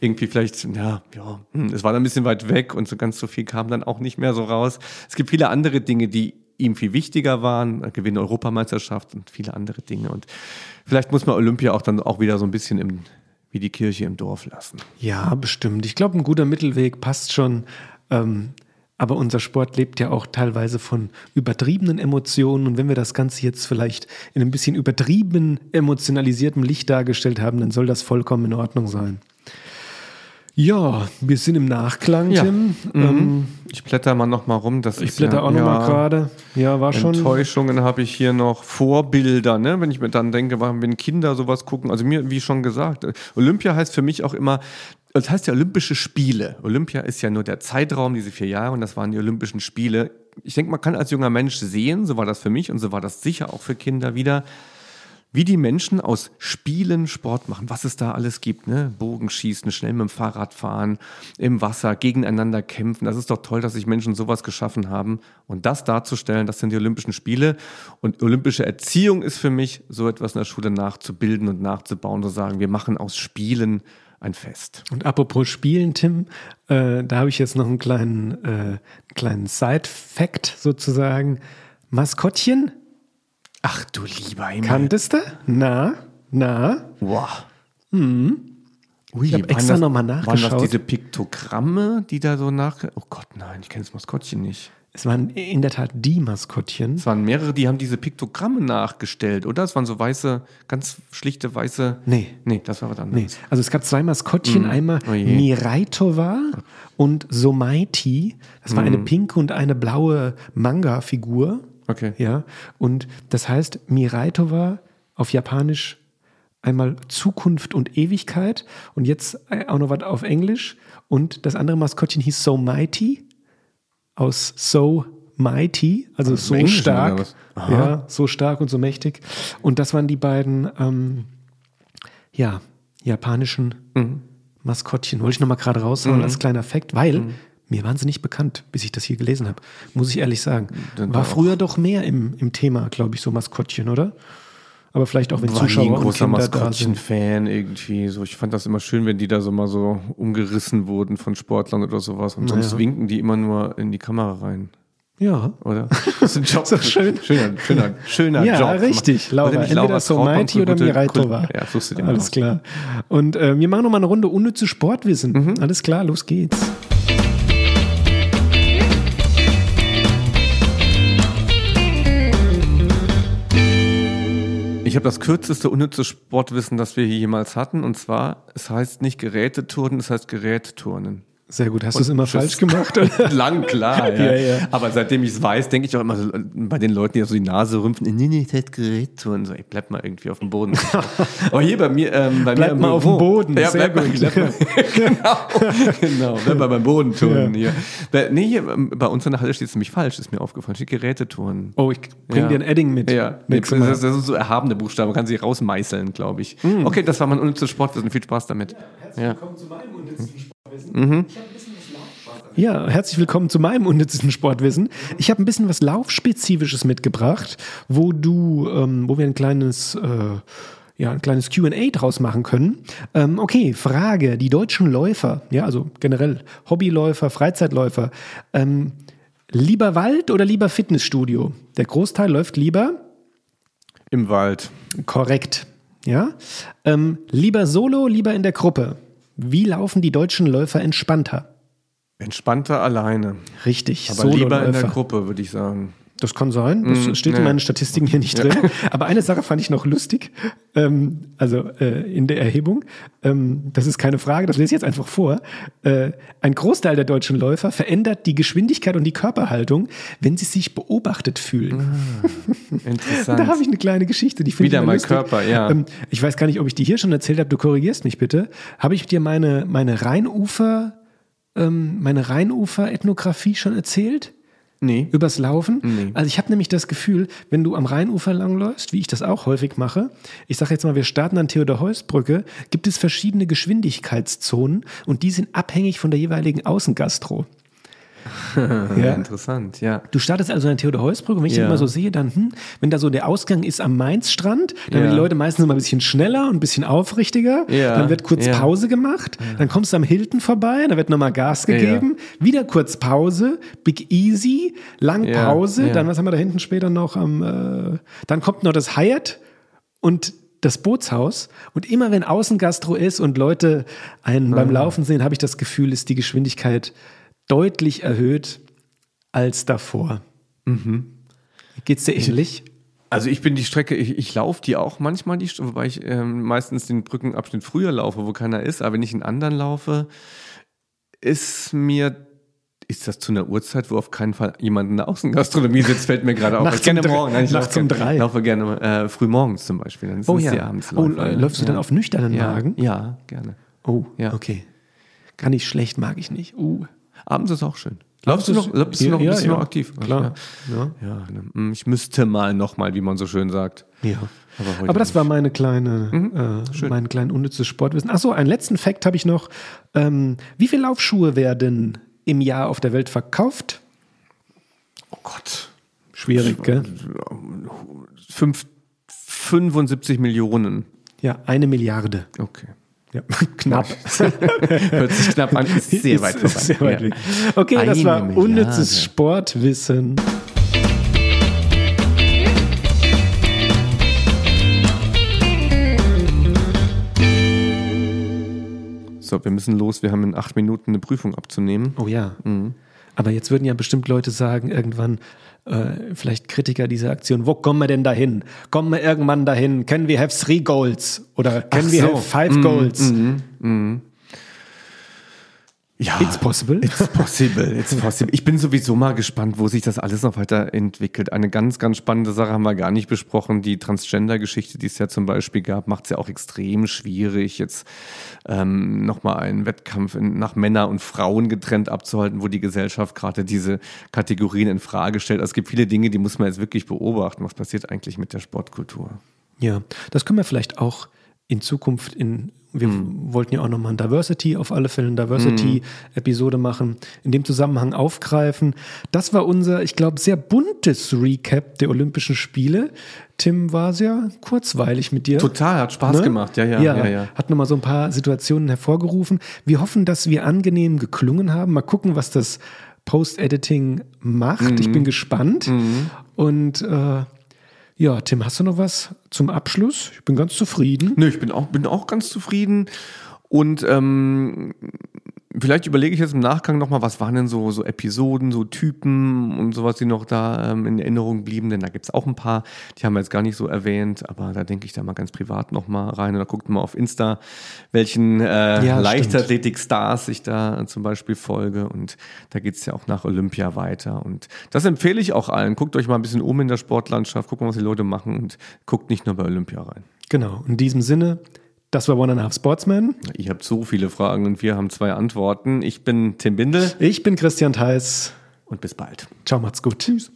irgendwie vielleicht, ja, ja, hm, es war dann ein bisschen weit weg und so ganz so viel kam dann auch nicht mehr so raus. Es gibt viele andere Dinge, die ihm viel wichtiger waren, Gewinn Europameisterschaft und viele andere Dinge. Und vielleicht muss man Olympia auch dann auch wieder so ein bisschen im, wie die Kirche im Dorf lassen. Ja, bestimmt. Ich glaube, ein guter Mittelweg passt schon. Ähm, aber unser Sport lebt ja auch teilweise von übertriebenen Emotionen. Und wenn wir das Ganze jetzt vielleicht in ein bisschen übertrieben emotionalisiertem Licht dargestellt haben, dann soll das vollkommen in Ordnung sein. Ja, wir sind im Nachklang, Ja. Tim. Ähm, Ich blätter mal noch mal rum. Das ich blätter ja, auch noch mal ja, gerade. Ja, war schon. Enttäuschungen habe ich hier noch. Vorbilder, ne? wenn ich mir dann denke, wenn Kinder sowas gucken. Also mir, wie schon gesagt, Olympia heißt für mich auch immer, das heißt ja Olympische Spiele. Olympia ist ja nur der Zeitraum, diese vier Jahre, und das waren die Olympischen Spiele. Ich denke, man kann als junger Mensch sehen, so war das für mich und so war das sicher auch für Kinder wieder, wie die Menschen aus Spielen Sport machen, was es da alles gibt, ne? Bogenschießen, schnell mit dem Fahrrad fahren, im Wasser, gegeneinander kämpfen. Das ist doch toll, dass sich Menschen sowas geschaffen haben. Und das darzustellen, das sind die Olympischen Spiele. Und olympische Erziehung ist für mich, so etwas in der Schule nachzubilden und nachzubauen, zu sagen, wir machen aus Spielen ein Fest. Und apropos Spielen, Tim, äh, da habe ich jetzt noch einen kleinen, äh, einen kleinen Side-Fact sozusagen. Maskottchen, Ach du lieber Himmel. kanntest du? Na, na. Wow. Ui, Ich hab waren extra das- noch mal Waren nachgeschaut. das diese Piktogramme, die da so nach... Oh Gott, nein, ich kenne das Maskottchen nicht. Es waren in der Tat die Maskottchen. Es waren mehrere, die haben diese Piktogramme nachgestellt, oder? Es waren so weiße, ganz schlichte weiße. Nee. Nee, das war was Nee, anderes. also es gab zwei Maskottchen, einmal Oh. Miraitova und Somaiti. Das war eine Mhm. pinke und eine blaue Manga-Figur. Okay. Ja, und das heißt Miraitova auf Japanisch einmal Zukunft und Ewigkeit und jetzt äh, auch noch was auf Englisch. Und das andere Maskottchen hieß So Mighty aus So Mighty, also so Englischen oder stark. Ja, so stark und so mächtig. Und das waren die beiden, ähm, ja, japanischen Mhm. Maskottchen. Wollte ich nochmal gerade raushauen als kleiner Fakt, weil mir waren sie nicht bekannt, bis ich das hier gelesen habe. Muss ich ehrlich sagen. War früher doch mehr im, im Thema, glaube ich, so Maskottchen, oder? Aber vielleicht auch, wenn War nie Zuschauer ein und großer. Maskottchen-Fan irgendwie. So, ich fand das immer schön, wenn die da so mal so umgerissen wurden von Sportlern oder sowas. Und sonst Naja. winken die immer nur in die Kamera rein. Ja. Oder? Das ist ein Job. So schön. Schöner, schöner, schöner Ja, Job. richtig, Laura. Entweder Laura so Trautmann, Mighty so oder Miraitova. gute- Ja, suchst du dir Alles aus. klar. Und äh, wir machen nochmal eine Runde unnütze Sportwissen. Mhm. Alles klar, los geht's. Ich habe das kürzeste unnütze Sportwissen, das wir hier jemals hatten. Und zwar, es heißt nicht Geräteturnen, es heißt Gerätturnen. Sehr gut. Hast du es immer falsch gemacht? Lang, klar. Ja. Ja, ja. Aber seitdem ich es weiß, denke ich auch immer so, bei den Leuten, die so die Nase rümpfen, nee, nee, das heißt Gerätturnen. So, ey, bleib mal irgendwie auf dem Boden. Aber hier bei mir, ähm, bei Bleib mir mal auf dem Boden. Ja, Sehr bleib mal, gut. bleib mal, genau, genau, bleib mal beim Bodenturnen Ja. hier. Nee, hier ähm, bei uns in der Halle steht es nämlich falsch, ist mir aufgefallen. Steht Geräteturnen. Oh, ich bring Ja. dir ein Edding mit. Ja, nee, das, Mal. ist- das sind so erhabene Buchstaben, man kann sie rausmeißeln, glaube ich. Hm. Okay, das war mein unnützes Sportwissen. Viel Spaß damit. Ja. Ja, herzlich willkommen zu meinem unnützen Sportwissen. Ich habe ein bisschen was Laufspezifisches mitgebracht, wo du, ähm, wo wir ein kleines, äh, ja, ein kleines Q&A draus machen können. Ähm, okay, Frage: Die deutschen Läufer, ja, also generell Hobbyläufer, Freizeitläufer, ähm, lieber Wald oder lieber Fitnessstudio? Der Großteil läuft lieber Im Wald. Korrekt. Ja. Ähm, lieber solo, lieber in der Gruppe. Wie laufen die deutschen Läufer entspannter? Entspannter alleine. Richtig. Aber lieber in der. Gruppe, würde ich sagen. Das kann sein. Das Mm, steht in ja. meinen Statistiken hier nicht drin. Aber eine Sache fand ich noch lustig. Ähm, also äh, in der Erhebung. Ähm, das ist keine Frage, das lese ich jetzt einfach vor. Äh, ein Großteil der deutschen Läufer verändert die Geschwindigkeit und die Körperhaltung, wenn sie sich beobachtet fühlen. Interessant. Da habe ich eine kleine Geschichte, die finde ich Wieder mal lustig. Körper, ja. Ähm, ich weiß gar nicht, ob ich die hier schon erzählt habe. Du korrigierst mich bitte. Habe ich dir meine, meine Rheinufer, ähm, meine Rheinufer-Ethnographie schon erzählt? Nee. Übers Laufen? Nee. Also ich habe nämlich das Gefühl, wenn du am Rheinufer langläufst, wie ich das auch häufig mache, ich sage jetzt mal, wir starten an Theodor-Heuss-Brücke, gibt es verschiedene Geschwindigkeitszonen und die sind abhängig von der jeweiligen Außengastro. ja. Interessant, ja. Du startest also an der Theodor-Heuss-Brücke und wenn ich Ja. den immer so sehe, dann, hm, wenn da so der Ausgang ist am Mainzstrand, dann Ja. werden die Leute meistens immer ein bisschen schneller und ein bisschen aufrichtiger. Ja. Dann wird kurz. Pause gemacht. Dann kommst du am Hilton vorbei, dann wird nochmal Gas gegeben. Wieder kurz Pause, Big Easy, lang. Pause. Dann, was haben wir da hinten später noch? Am, äh, dann kommt noch das Hyatt und das Bootshaus. Und immer wenn Außengastro ist und Leute einen Ah. beim Laufen sehen, habe ich das Gefühl, ist die Geschwindigkeit deutlich erhöht. als davor. Mhm. Geht's dir ähnlich? Also ich bin die Strecke, ich, ich laufe die auch manchmal, die, wobei ich ähm, meistens den Brückenabschnitt früher laufe, wo keiner ist. Aber wenn ich einen anderen laufe, ist mir ist das zu einer Uhrzeit, wo auf keinen Fall jemand in der Außengastronomie sitzt, fällt mir gerade auf. Nachts gerne morgen. Nein, ich nachts laufe um gerne- drei. laufe gerne äh, früh morgens zum Beispiel. Dann Oh ja. abends oh, äh, läufst du dann Ja. auf nüchternen ja. Magen? Ja, gerne. Oh, Ja. okay. Kann ich schlecht, mag ich nicht. Uh. Abends ist auch schön. Läufst du noch, bist du noch, bist du noch aktiv? Klar. Ja. Ja, ne. Mm, ich müsste mal nochmal, wie man so schön sagt. Ja. Aber Aber das nicht. war meine kleine, Mhm. äh, mein klein unnützes Sportwissen. Achso, einen letzten Fakt habe ich noch. Ähm, wie viele Laufschuhe werden im Jahr auf der Welt verkauft? Oh Gott. Schwierig, gell? Fünf, 75 Millionen. Ja, eine Milliarde. Okay. Ja, knapp. Hört sich knapp an, ist sehr weit vorbei. Sehr weit Ja. weg. Okay, das Eine war Milliarde. unnützes Sportwissen. So, wir müssen los. Wir haben in acht Minuten eine Prüfung abzunehmen. Oh ja. Mhm. Aber jetzt würden ja bestimmt Leute sagen, irgendwann, äh, vielleicht Kritiker dieser Aktion, wo kommen wir denn dahin? Kommen wir irgendwann dahin? Can we have three goals? Oder can Ach we so. have five Mhm, goals? Ja. It's possible. It's possible, it's possible. Ich bin sowieso mal gespannt, wo sich das alles noch weiterentwickelt. Eine ganz, ganz spannende Sache haben wir gar nicht besprochen. Die Transgender-Geschichte, die es ja zum Beispiel gab, macht es ja auch extrem schwierig, jetzt ähm, nochmal einen Wettkampf in, nach Männer und Frauen getrennt abzuhalten, wo die Gesellschaft gerade diese Kategorien in Frage stellt. Also es gibt viele Dinge, die muss man jetzt wirklich beobachten. Was passiert eigentlich mit der Sportkultur? Ja, das können wir vielleicht auch in Zukunft in, wir wollten ja auch nochmal ein Diversity, auf alle Fälle eine Diversity-Episode machen, in dem Zusammenhang aufgreifen. Das war unser, ich glaube, sehr buntes Recap der Olympischen Spiele. Tim war sehr kurzweilig mit dir. Total, hat Spaß Ne? gemacht. Ja, ja, ja, ja, ja. Hat nochmal so ein paar Situationen hervorgerufen. Wir hoffen, dass wir angenehm geklungen haben. Mal gucken, was das Post-Editing macht. Mhm. Ich bin gespannt. Und äh, ja, Tim, hast du noch was zum Abschluss? Ich bin ganz zufrieden. Nö, ich bin auch, bin auch ganz zufrieden. Und ähm, vielleicht überlege ich jetzt im Nachgang nochmal, was waren denn so, so Episoden, so Typen und sowas, die noch da ähm, in Erinnerung blieben. Denn da gibt es auch ein paar, die haben wir jetzt gar nicht so erwähnt, aber da denke ich da mal ganz privat nochmal rein. Oder guckt mal auf Insta, welchen äh, Ja, Leichtathletik-Stars ich da zum Beispiel folge. Und da geht es ja auch nach Olympia weiter. Und das empfehle ich auch allen. Guckt euch mal ein bisschen um in der Sportlandschaft, guckt mal, was die Leute machen und guckt nicht nur bei Olympia rein. Genau. In diesem Sinne, das war One and a Half Sportsman. Ihr habt so viele Fragen und wir haben zwei Antworten. Ich bin Tim Bindel Ich bin Christian Theis. und bis bald. Ciao, macht's gut. Tschüss.